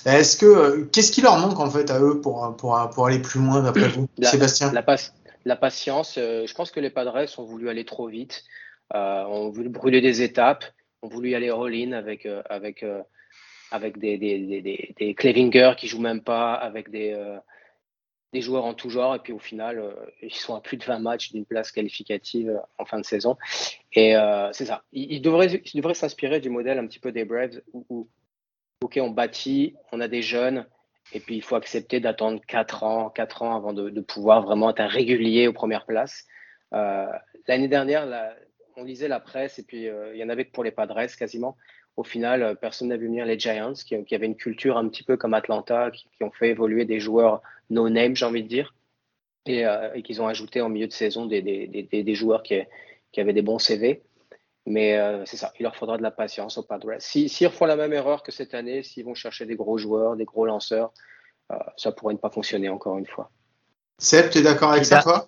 Est-ce que euh, qu'est-ce qui leur manque en fait à eux pour pour pour aller plus loin d'après vous, Sébastien? la, la, patience. je pense que les Padres ont voulu aller trop vite, ont voulu brûler des étapes, ont voulu aller all-in avec avec avec des des, des, des, qui jouent même pas, avec des des joueurs en tout genre. Et puis au final, euh, ils sont à plus de 20 matchs d'une place qualificative euh, en fin de saison. Et euh, c'est ça. Ils, devraient, ils devraient s'inspirer du modèle un petit peu des Braves où, OK, on bâtit, on a des jeunes. Et puis il faut accepter d'attendre 4 ans, 4 ans avant de, pouvoir vraiment être un régulier aux premières places. L'année dernière, on lisait la presse et puis il y en avait pour les Padres quasiment. Au final, personne n'a vu venir les Giants, qui, avaient une culture un petit peu comme Atlanta, qui, ont fait évoluer des joueurs no-name, j'ai envie de dire, et, et qu'ils ont ajouté en milieu de saison des, des, des, des joueurs qui, qui avaient des bons CV. Mais euh, c'est ça, il leur faudra de la patience au Padres. S'ils si, refont la même erreur que cette année, s'ils vont chercher des gros joueurs, des gros lanceurs, euh, ça pourrait ne pas fonctionner encore une fois. Seb, tu es d'accord avec ça, toi?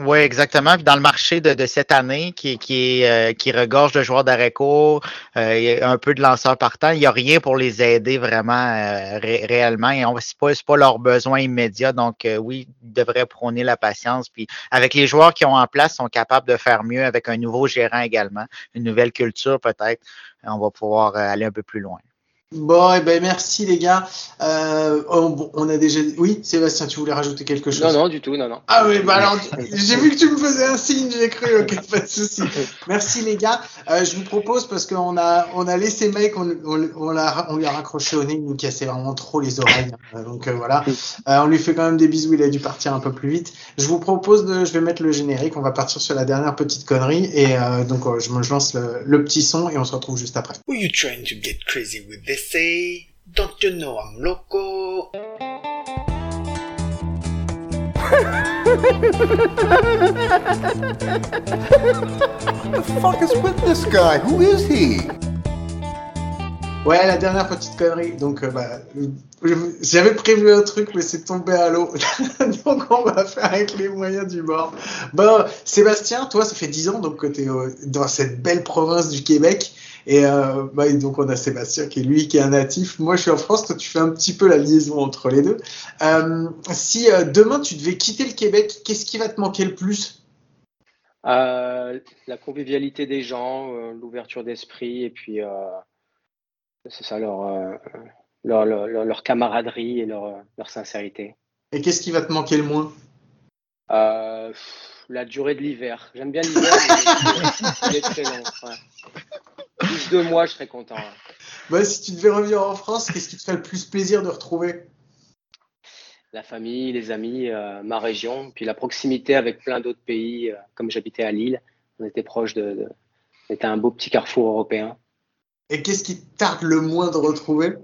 Oui, exactement. Puis dans le marché de, de cette année, qui, qui, euh, qui regorge de joueurs d'arrêt court, euh, un peu de lanceurs partant, il n'y a rien pour les aider vraiment euh, réellement. Et n'est pas, pas leur besoin immédiat. Donc, euh, oui, ils devraient prôner la patience. Puis avec les joueurs qui ont en place, sont capables de faire mieux avec un nouveau gérant également, une nouvelle culture peut-être. On va pouvoir aller un peu plus loin. Bon, et eh ben merci les gars. Euh, on, a déjà. Oui, Sébastien, tu voulais rajouter quelque chose? Non, non, du tout, non, non. Ah oui, bah alors, j'ai vu que tu me faisais un signe, j'ai cru, ok, pas de souci. Merci les gars. Euh, je vous propose parce qu'on a, on a laissé Mike, on, on, on, on lui a raccroché au nez, il nous cassait vraiment trop les oreilles. Hein. donc euh, voilà, euh, on lui fait quand même des bisous, il a dû partir un peu plus vite. Je vous propose de, je vais mettre le générique, on va partir sur la dernière petite connerie et euh, donc je, je lance le, le, petit son et on se retrouve juste après. Who you trying to get crazy with this? Say, Don't you know I'm loco? the fuck is with this guy? Who is he? Ouais, la dernière petite connerie. Donc, euh, bah, j'avais prévu un truc, mais c'est tombé à l'eau. donc, on va faire avec les moyens du bord. Bon, Sébastien, toi, ça fait 10 ans donc, que tu es euh, dans cette belle province du Québec. Et, euh, bah, donc on a Sébastien qui est lui qui est un natif. Moi je suis en France, toi tu fais un petit peu la liaison entre les deux. Euh, si euh, demain tu devais quitter le Québec, qu'est-ce qui va te manquer le plus? La convivialité des gens, l'ouverture d'esprit et puis c'est ça leur leur, leur, leur, camaraderie et leur, leur sincérité. Et qu'est-ce qui va te manquer le moins? La durée de l'hiver. J'aime bien l'hiver, mais il est très long. Ouais plus de mois, je serais content. Bah, si tu devais revenir en France, qu'est-ce qui te ferait le plus plaisir de retrouver? La famille, les amis, euh, ma région, puis la proximité avec plein d'autres pays. Euh, comme j'habitais à Lille, on était proche de, de... C'était un beau petit carrefour européen. Et qu'est-ce qui tarde le moins de retrouver?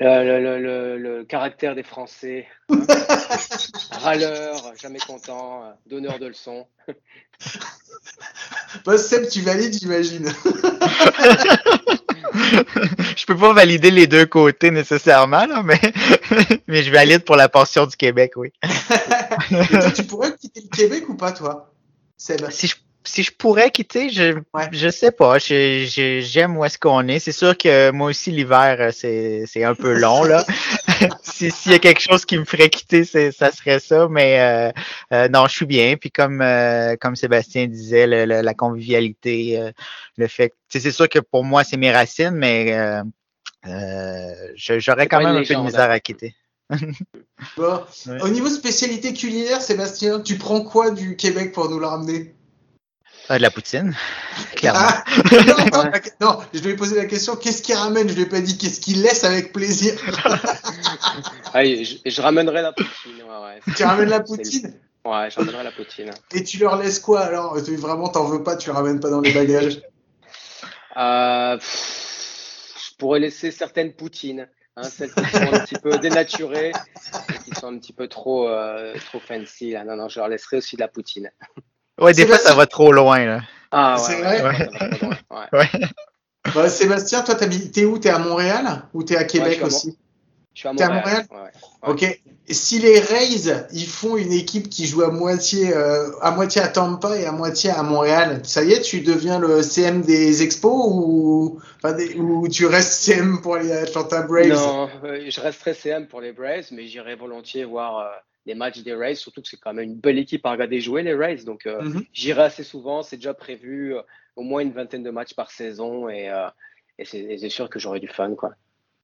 Le, le, le, le, caractère des Français. Râleur, jamais content, euh, donneur de leçons. Bah, Seb, tu valides, j'imagine. je peux pas valider les deux côtés nécessairement, là, mais, mais je valide pour la portion du Québec, oui. toi, tu pourrais quitter le Québec ou pas, toi, Seb? Si je si je pourrais quitter, je ouais. je sais pas. J'aime où est-ce qu'on est. C'est sûr que moi aussi l'hiver euh, c'est un peu long là. S'il y a quelque chose qui me ferait quitter, ça serait ça. Mais euh, euh, non, je suis bien. Puis comme euh, comme Sébastien disait, le, le, la convivialité, euh, le fait. C'est sûr que pour moi c'est mes racines, mais j'aurais quand même un peu de misère à quitter. bon. ouais. Au niveau spécialité culinaire, Sébastien, tu prends quoi du Québec pour nous le ramener? De la poutine, clairement. Ah, non, non, non, je lui ai posé la question qu'est-ce qu'il ramène Je lui ai pas dit qu'est-ce qu'il laisse avec plaisir? Allez, je, je, ramènerai la poutine. Ouais, ouais. Tu ramènes la poutine? Ouais, je ramènerai la poutine. Et tu leur laisses quoi alors? Vraiment, t'en veux pas Tu ramènes pas dans les bagages? Euh, Je pourrais laisser certaines poutines. Hein, celles qui sont un petit peu dénaturées, qui sont un petit peu trop, euh, trop fancy. Là. Non, non, je leur laisserai aussi de la poutine. Ouais, des fois, ça va trop loin. Là. Ah, ouais, c'est vrai ouais. ouais. Bah, Sébastien, toi, t'es où? T'es à Montréal? Ou t'es à Québec aussi? Je suis à Montréal. à Montréal Ok. Si les Rays, ils font une équipe qui joue à moitié, euh, à moitié à Tampa et à moitié à Montréal, ça y est, tu deviens le CM des Expos ou, enfin, des, ou tu restes CM pour les Atlanta Braves? Non, euh, je resterai CM pour les Braves, mais j'irai volontiers voir. Euh les matchs des Rays, surtout que c'est quand même une belle équipe à regarder jouer les Rays. Donc euh, mm -hmm. j'irai assez souvent, c'est déjà prévu euh, au moins une vingtaine de matchs par saison et, euh, et c'est sûr que j'aurai du fun quoi.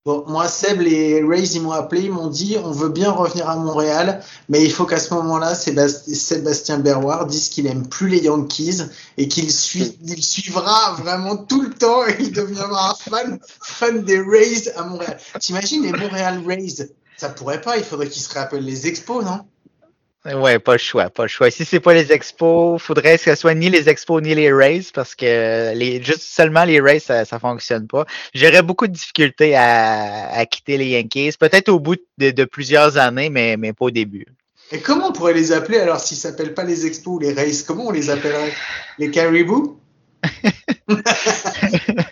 Bon, moi, Seb, les Rays, ils m'ont appelé, ils m'ont dit, on veut bien revenir à Montréal, mais il faut qu'à ce moment-là, Sébastien Berroir dise qu'il aime plus les Yankees et qu'il suit, il suivra vraiment tout le temps et il deviendra fan, fan des Rays à Montréal. T'imagines les Montréal Rays? Ça pourrait pas, il faudrait qu'ils se rappellent les expos, non? Ouais, pas le choix, pas le choix. Si c'est pas les expos, faudrait que ce soit ni les expos ni les Rays parce que les juste seulement les ça, ça fonctionne pas. J'aurais beaucoup de difficultés à, à quitter les Yankees, peut-être au bout de, de plusieurs années, mais, mais pas au début. Et comment on pourrait les appeler alors s'ils s'appellent pas les expos ou les races Comment on les appellerait? Les caribous?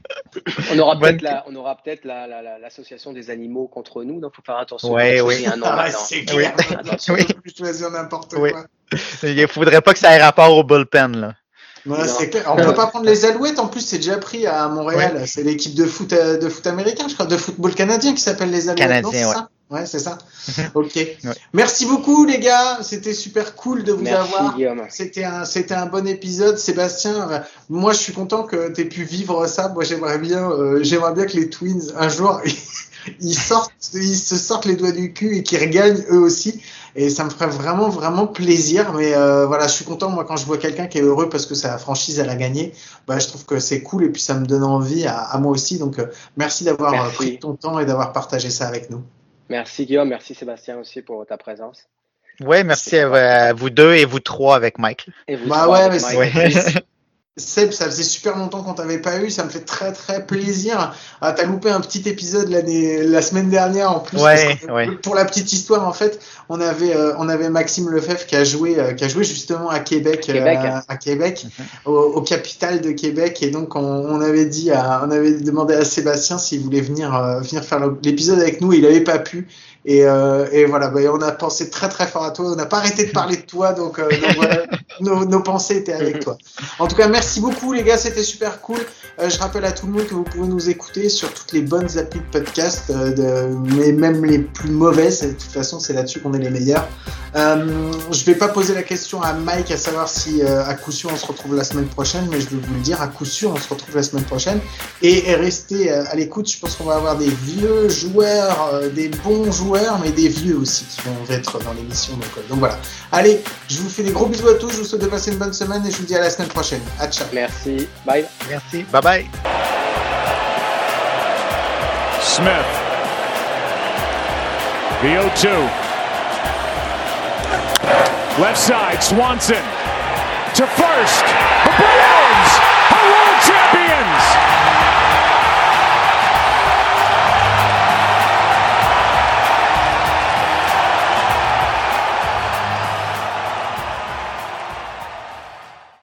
On aura peut-être la, on aura peut-être la, la- la- l'association des animaux contre nous. Donc, faut faire attention. Ouais, oui. un nom Ah, c'est clair. Oui. Attention, Oui. choisir n'importe Oui. quoi. Il faudrait pas que ça ait rapport au bullpen, là. Ouais, c'est clair. On peut pas prendre les Alouettes. En plus, c'est déjà pris à Montréal. C'est l'équipe de foot, euh, de foot américain, je crois, de football canadien qui s'appelle les Alouettes. non, Canadien, c'est ouais. c'est ça. ok. Merci beaucoup, les gars. C'était super cool de vous Merci, avoir. Guillaume. C'était un, c'était un bon épisode, Sébastien. Moi, je suis content que tu aies pu vivre ça. Moi, j'aimerais bien, euh, j'aimerais bien que les Twins, un jour, ils sortent, ils se sortent les doigts du cul et qu'ils regagnent eux aussi. Et ça me ferait vraiment, vraiment plaisir. Mais euh, voilà, je suis content, moi, quand je vois quelqu'un qui est heureux parce que sa franchise, elle a gagné. Bah, je trouve que c'est cool et puis ça me donne envie à, à moi aussi. Donc, euh, merci d'avoir Merci. pris ton temps et d'avoir partagé ça avec nous. Merci, Guillaume. Merci, Sébastien, aussi, pour ta présence. Ouais, merci à, à vous deux et vous trois avec Mike. Et vous Bah trois ouais, avec mais Mike. Seb, ça faisait super longtemps qu'on t'avait pas eu, ça me fait très très plaisir. Ah, t'as loupé un petit épisode la semaine dernière en plus. Ouais, parce que ouais. Pour la petite histoire, en fait, on avait euh, on avait Maxime Lefebvre qui a joué euh, qui a joué justement à Québec, euh, Québec. à Québec, au, au capital de Québec, et donc on, on avait dit à, on avait demandé à Sébastien s'il voulait venir euh, venir faire l'épisode avec nous, il avait pas pu. Et, euh, et voilà, bah, on a pensé très très fort à toi. On n'a pas arrêté de parler de toi, donc, euh, donc voilà, nos, nos pensées étaient avec toi. En tout cas, merci beaucoup les gars, c'était super cool. Euh, je rappelle à tout le monde que vous pouvez nous écouter sur toutes les bonnes applis de podcast, de, mais même les plus mauvaises. De toute façon, c'est là-dessus qu'on est les meilleurs. Je vais pas poser la question à Mike à savoir si à coup sûr on se retrouve la semaine prochaine, mais je vais vous le dire, à coup sûr on se retrouve la semaine prochaine. Et, et restez à l'écoute, je pense qu'on va avoir des vieux joueurs, des bons joueurs, mais des vieux aussi qui vont être dans l'émission. Donc, euh, donc, voilà. Allez, je vous fais des gros bisous à tous. Je vous souhaite de passer une bonne semaine et je vous dis à la semaine prochaine. À ciao. Merci. Bye. Merci. Bye bye. Smith. The 2 Left side, Swanson to first. The Bruins world champions.